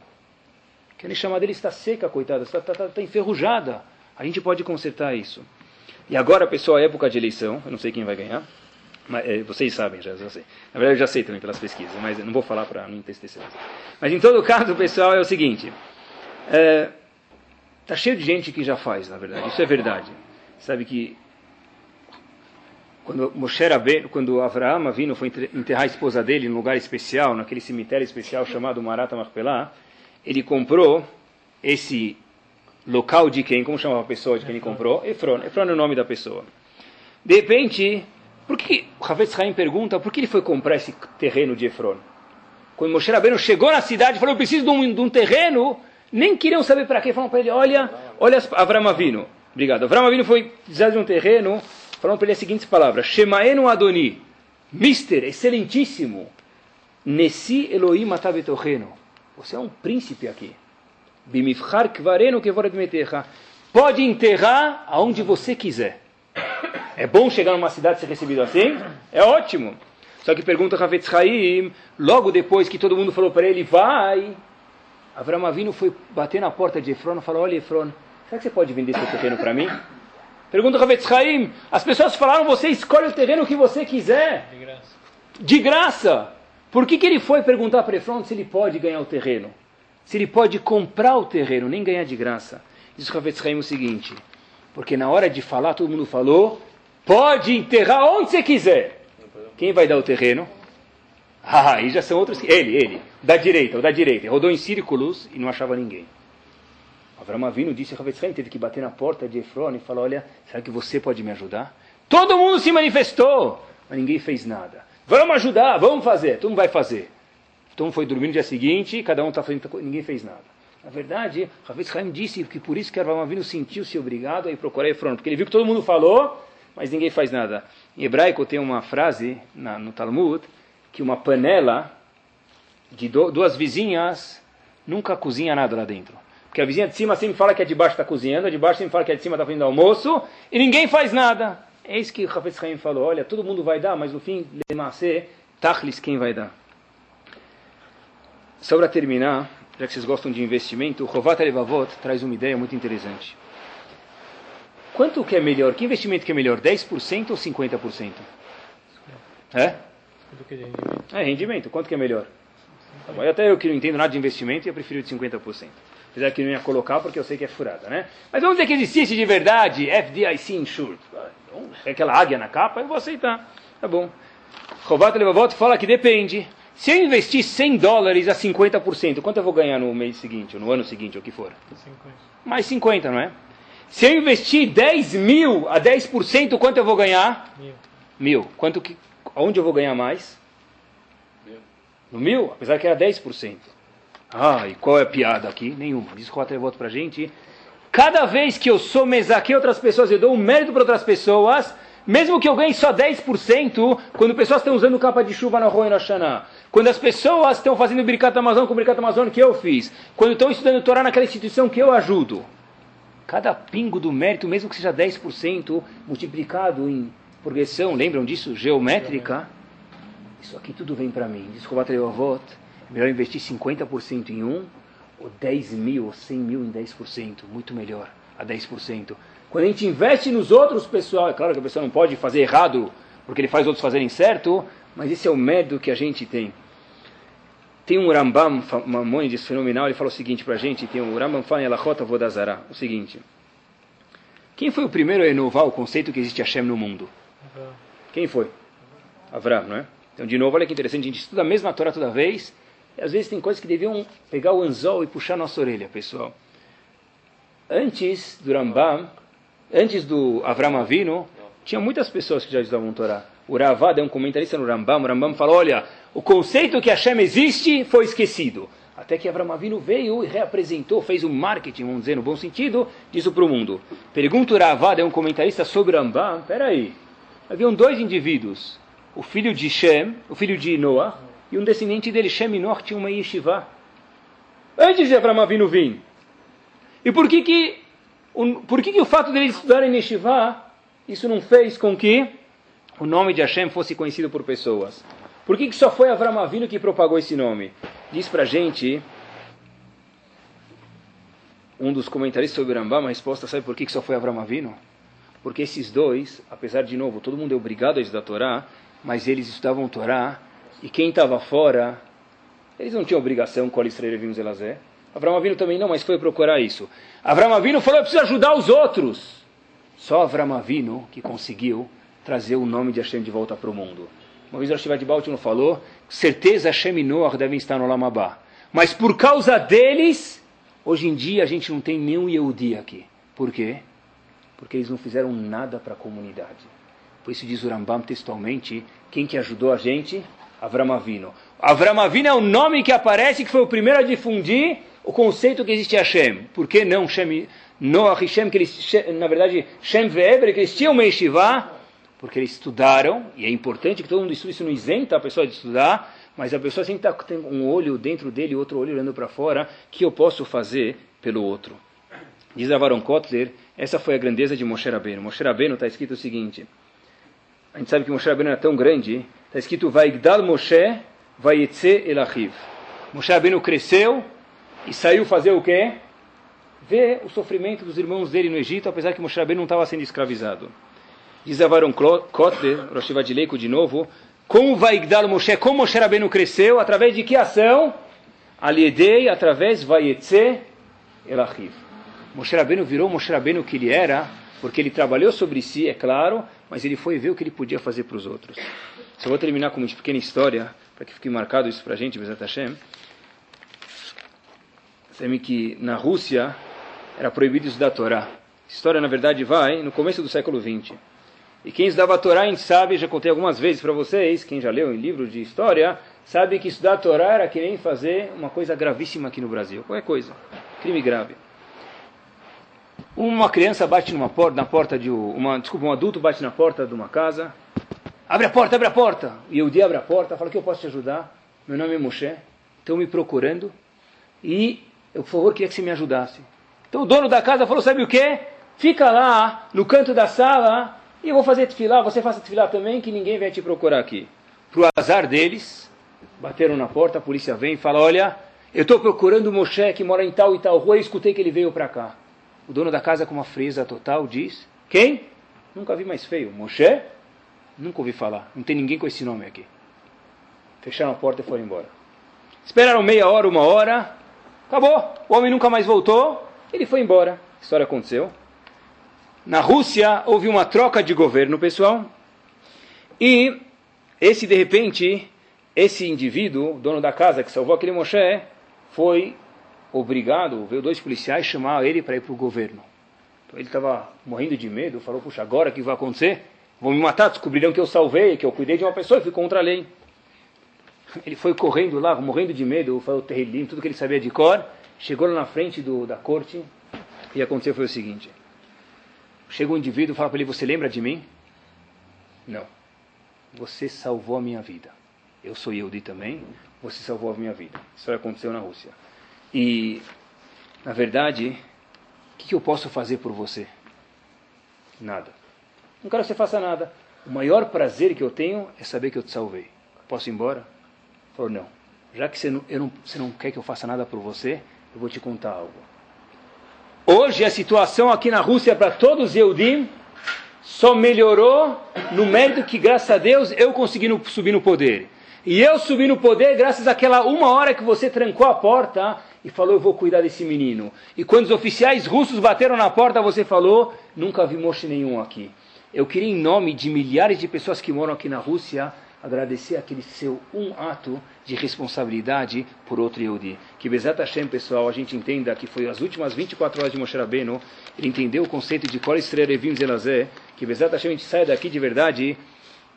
Que a chamada dele está seca, coitada, está, está, está, está enferrujada. A gente pode consertar isso. E agora, pessoal, é época de eleição. Eu não sei quem vai ganhar. Mas, é, vocês sabem, já, já, sei. Na verdade, eu já sei também pelas pesquisas, mas não vou falar para não entristecer. Mas em todo caso, pessoal, é o seguinte. Está é, cheio de gente que já faz, na verdade. Isso é verdade. Sabe que quando Moshe Rabbeinu, quando Avraham Avinu foi enterrar a esposa dele num lugar especial, naquele cemitério especial chamado Marata Machpelah, ele comprou esse local de quem? Como chamava a pessoa de quem ele comprou? Efron. Efron é o nome da pessoa. De repente, por que o Havetz Haim pergunta por que ele foi comprar esse terreno de Efron? Quando Moshe Rabbeinu chegou na cidade e falou, eu preciso de um, de um terreno, nem queriam saber para quê. Falaram para ele, olha, olha Avram Avinu. Obrigado. Avram Avinu foi precisar de um terreno, falaram para ele as seguintes palavras, Shemaenu Adoni, Mister, excelentíssimo, Nessi Elohim Atabetorreno. Você é um príncipe aqui. Bimifchar kvarenu kevoradmeterra. Pode enterrar aonde você quiser. É bom chegar numa cidade e ser recebido assim? É ótimo. Só que pergunta Havetz Haim, logo depois que todo mundo falou para ele, vai. Avram Avinu foi bater na porta de Efron e falou, olha Efron, será que você pode vender seu terreno para mim? Pergunta Havetz Haim, as pessoas falaram, você escolhe o terreno que você quiser. De graça. De graça. Por que, que ele foi perguntar para Efron se ele pode ganhar o terreno? Se ele pode comprar o terreno, nem ganhar de graça. Diz o Havetz Haim o seguinte, porque na hora de falar, todo mundo falou, pode enterrar onde você quiser. Quem vai dar o terreno? Ah, aí já são outros. Ele, ele, da direita, o da direita. Rodou em círculos e não achava ninguém. Avram Avinu disse, Havetz Haim teve que bater na porta de Efron e falar, olha, será que você pode me ajudar? Todo mundo se manifestou, mas ninguém fez nada. Vamos ajudar, vamos fazer. Todo mundo vai fazer. Então foi dormir no dia seguinte, cada um está fazendo, ninguém fez nada. Na verdade, Rav Haim disse que por isso que Arvam sentiu-se obrigado a ir procurar Efron, porque ele viu que todo mundo falou, mas ninguém faz nada. Em hebraico tem uma frase na, no Talmud que uma panela de duas vizinhas nunca cozinha nada lá dentro. Porque a vizinha de cima sempre fala que a de baixo está cozinhando, a de baixo sempre fala que a de cima está fazendo almoço, e ninguém faz nada. É isso que o Hafez Haim falou, olha, todo mundo vai dar, mas no fim, Lemase, Tachlis, quem vai dar? Só para terminar, já que vocês gostam de investimento, o Rovat Levavot traz uma ideia muito interessante. Quanto que é melhor? Que investimento que é melhor? 10% ou 50%? É? É rendimento. Quanto que é melhor? Tá. Até eu que não entendo nada de investimento, eu prefiro de 50%. Apesar que não ia colocar porque eu sei que é furada, né? Mas vamos dizer que existisse de verdade FDIC insured. É aquela águia na capa, eu vou aceitar. Tá bom. Rovato Levavot fala que depende. Se eu investir 100 dólares a 50%, quanto eu vou ganhar no mês seguinte, ou no ano seguinte, ou o que for? 50. Mais 50, não é? Se eu investir 10 mil a 10%, quanto eu vou ganhar? Mil. Mil. Quanto que, onde eu vou ganhar mais? Mil. No mil? Apesar que era 10%. Ah, e qual é a piada aqui? Nenhuma. Diz o voto para a gente. Cada vez que eu sou mesaque outras pessoas, eu dou um mérito para outras pessoas, mesmo que eu ganhe só 10%, quando pessoas estão usando capa de chuva na rua e na Xaná, quando as pessoas estão fazendo Birkat Amazon com o Birkat Amazon que eu fiz, quando estão estudando Torá naquela instituição que eu ajudo, cada pingo do mérito, mesmo que seja 10%, multiplicado em progressão, lembram disso? Geométrica. Isso aqui tudo vem para mim. Diz Robat Avot, melhor investir 50% em um, ou 10 mil, ou 100 mil em 10%. Muito melhor, a 10%. Quando a gente investe nos outros, pessoal, é claro que a pessoa não pode fazer errado porque ele faz outros fazerem certo, mas esse é o mérito que a gente tem. Tem um Rambam, Maimonides, fenomenal, ele fala o seguinte para a gente, tem um Rambam fala em Vodazara, o seguinte. Quem foi o primeiro a inovar o conceito que existe Hashem no mundo? Quem foi? Avram, não é? Então, de novo, olha que interessante, a gente estuda a mesma Torá toda vez, e às vezes tem coisas que deviam pegar o anzol e puxar nossa orelha, pessoal. Antes do Rambam, antes do Avram Avino, tinha muitas pessoas que já estudavam Torá. O Ravad é um comentarista no Rambam, o Rambam fala, olha, o conceito que Hashem existe foi esquecido. Até que Avram Avinu veio e reapresentou, fez um marketing, vamos dizer, no bom sentido, disso para o mundo. Pergunta o Ravad, é um comentarista sobre o Rambam, peraí, haviam dois indivíduos, o filho de Shem, o filho de Noah, e um descendente dele, Shem e Noah, tinha uma yeshiva. Antes de Avram Avinu vir. E por que que, por que, que o fato deles estudarem yeshiva, isso não fez com que o nome de Hashem fosse conhecido por pessoas? Por que, que só foi Avram Avinu que propagou esse nome? Diz pra gente um dos comentaristas sobre Rambam, a resposta, sabe por que, que só foi Avram Avinu? Porque esses dois, apesar de novo, todo mundo é obrigado a estudar a Torá, mas eles estudavam Torá, e quem estava fora, eles não tinham obrigação com a Israel Vimos Elazé. Avram Avinu também não, mas foi procurar isso. Avram Avinu falou, eu preciso ajudar os outros. Só Avram Avinu que conseguiu trazer o nome de Hashem de volta para o mundo. Uma vez o Rashi de Baltimore falou, certeza Hashem e Noah devem estar no Lamabá. Mas por causa deles, hoje em dia a gente não tem nenhum Yehudi aqui. Por quê? Porque eles não fizeram nada para a comunidade. Por isso diz o Rambam textualmente, quem que ajudou a gente? Avram Avino. Avram Avino é o nome que aparece, que foi o primeiro a difundir o conceito que existe Hashem. Por que não Shem, Noah e Shem, que eles, na verdade, Shem Ve'eber, que eles tinham uma yeshiva, porque eles estudaram, e é importante que todo mundo estude, isso não isenta a pessoa de estudar, mas a pessoa sempre está com um olho dentro dele outro olho olhando para fora, que eu posso fazer pelo outro. Diz Avaron Kotler, essa foi a grandeza de Moshe Rabbeinu. Moshe Rabbeinu está escrito o seguinte, a gente sabe que Moshe Rabbeinu era tão grande, está escrito, Vaigdal Moshe Vayetze Elachiv. Moshe Rabbeinu cresceu e saiu fazer o quê? Ver o sofrimento dos irmãos dele no Egito, apesar que Moshe Rabbeinu não estava sendo escravizado. Diz Avaron Kotler, Rosh Vadileiko de novo, como vai Igdal Moshe, como Moshe Rabbeinu cresceu, através de que ação? Aliedei, através Vayetze Elachiv. Moshe Rabbeinu virou Moshe Rabbeinu que ele era, porque ele trabalhou sobre si, é claro, mas ele foi ver o que ele podia fazer para os outros. Só vou terminar com uma pequena história, para que fique marcado isso para a gente, Bezat Hashem. Sabe que na Rússia era proibido estudar a Torá. A história, na verdade, vai no começo do século XX. E quem estudava a Torá, a gente sabe, já contei algumas vezes para vocês, quem já leu em livro de história, sabe que estudar a Torá era que nem fazer uma coisa gravíssima aqui no Brasil. Qualquer coisa. Crime grave. Uma criança bate numa porta, na porta de uma, desculpa, um adulto bate na porta de uma casa, abre a porta, abre a porta. E o dia abre a porta, fala que eu posso te ajudar. Meu nome é Moshe, estão me procurando e eu, por favor, queria que você me ajudasse. Então o dono da casa falou, sabe o que? Fica lá no canto da sala e eu vou fazer tefilá, você faça tefilá também, que ninguém vai te procurar aqui. Pro azar deles, bateram na porta, a polícia vem e fala, olha, eu estou procurando o Moshe que mora em tal e tal rua e escutei que ele veio para cá. O dono da casa, com uma frieza total, diz, quem? Nunca vi mais feio. Moshe? Nunca ouvi falar. Não tem ninguém com esse nome aqui. Fecharam a porta e foram embora. Esperaram meia hora, uma hora. Acabou. O homem nunca mais voltou. Ele foi embora. A história aconteceu. Na Rússia houve uma troca de governo, pessoal. E esse, de repente, esse indivíduo, dono da casa que salvou aquele Moshe, foi obrigado, veio dois policiais chamar ele para ir para o governo. Então ele estava morrendo de medo, falou, puxa, agora o que vai acontecer? Vão me matar, descobrirão que eu salvei, que eu cuidei de uma pessoa e fui contra a lei. Ele foi correndo lá, morrendo de medo, falou terrelim, tudo que ele sabia de cor, chegou lá na frente do, da corte, e aconteceu foi o seguinte. Chega um indivíduo e fala para ele, você lembra de mim? Não. Você salvou a minha vida. Eu sou Yehudi também, você salvou a minha vida. Isso aconteceu na Rússia. E, na verdade, o que, que eu posso fazer por você? Nada. Não quero que você faça nada. O maior prazer que eu tenho é saber que eu te salvei. Posso ir embora? Falou, não. Já que você não, não, você não quer que eu faça nada por você, eu vou te contar algo. Hoje a situação aqui na Rússia para todos os Eudim só melhorou no mérito que, graças a Deus, eu consegui subir no poder. E eu subi no poder graças àquela uma hora que você trancou a porta e falou, eu vou cuidar desse menino. E quando os oficiais russos bateram na porta, você falou, nunca vi moche nenhum aqui. Eu queria, em nome de milhares de pessoas que moram aqui na Rússia, agradecer aquele seu um ato de responsabilidade por outro Yehudi. Que Bezat Hashem, pessoal, a gente entenda que foi as últimas 24 horas de Moshe Rabbeinu, ele entendeu o conceito de Kol Estrelevim Zelazé, que Bezat Hashem a gente saia daqui de verdade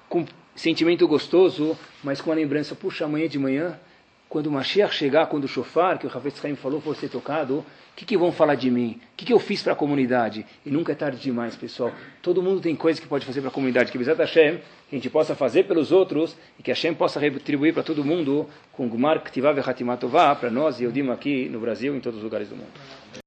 com sentimento gostoso, mas com a lembrança, puxa, amanhã de manhã, quando o Mashiach chegar, quando o shofar, que o Rafael Chaim falou, for ser tocado, o que, que vão falar de mim? O que, que eu fiz para a comunidade? E nunca é tarde demais, pessoal. Todo mundo tem coisa que pode fazer para a comunidade. Que Bezat Hashem, que a gente possa fazer pelos outros e que Hashem possa retribuir para todo mundo com Gumar Ktivav Hatimatová, para nós e digo aqui no Brasil e em todos os lugares do mundo.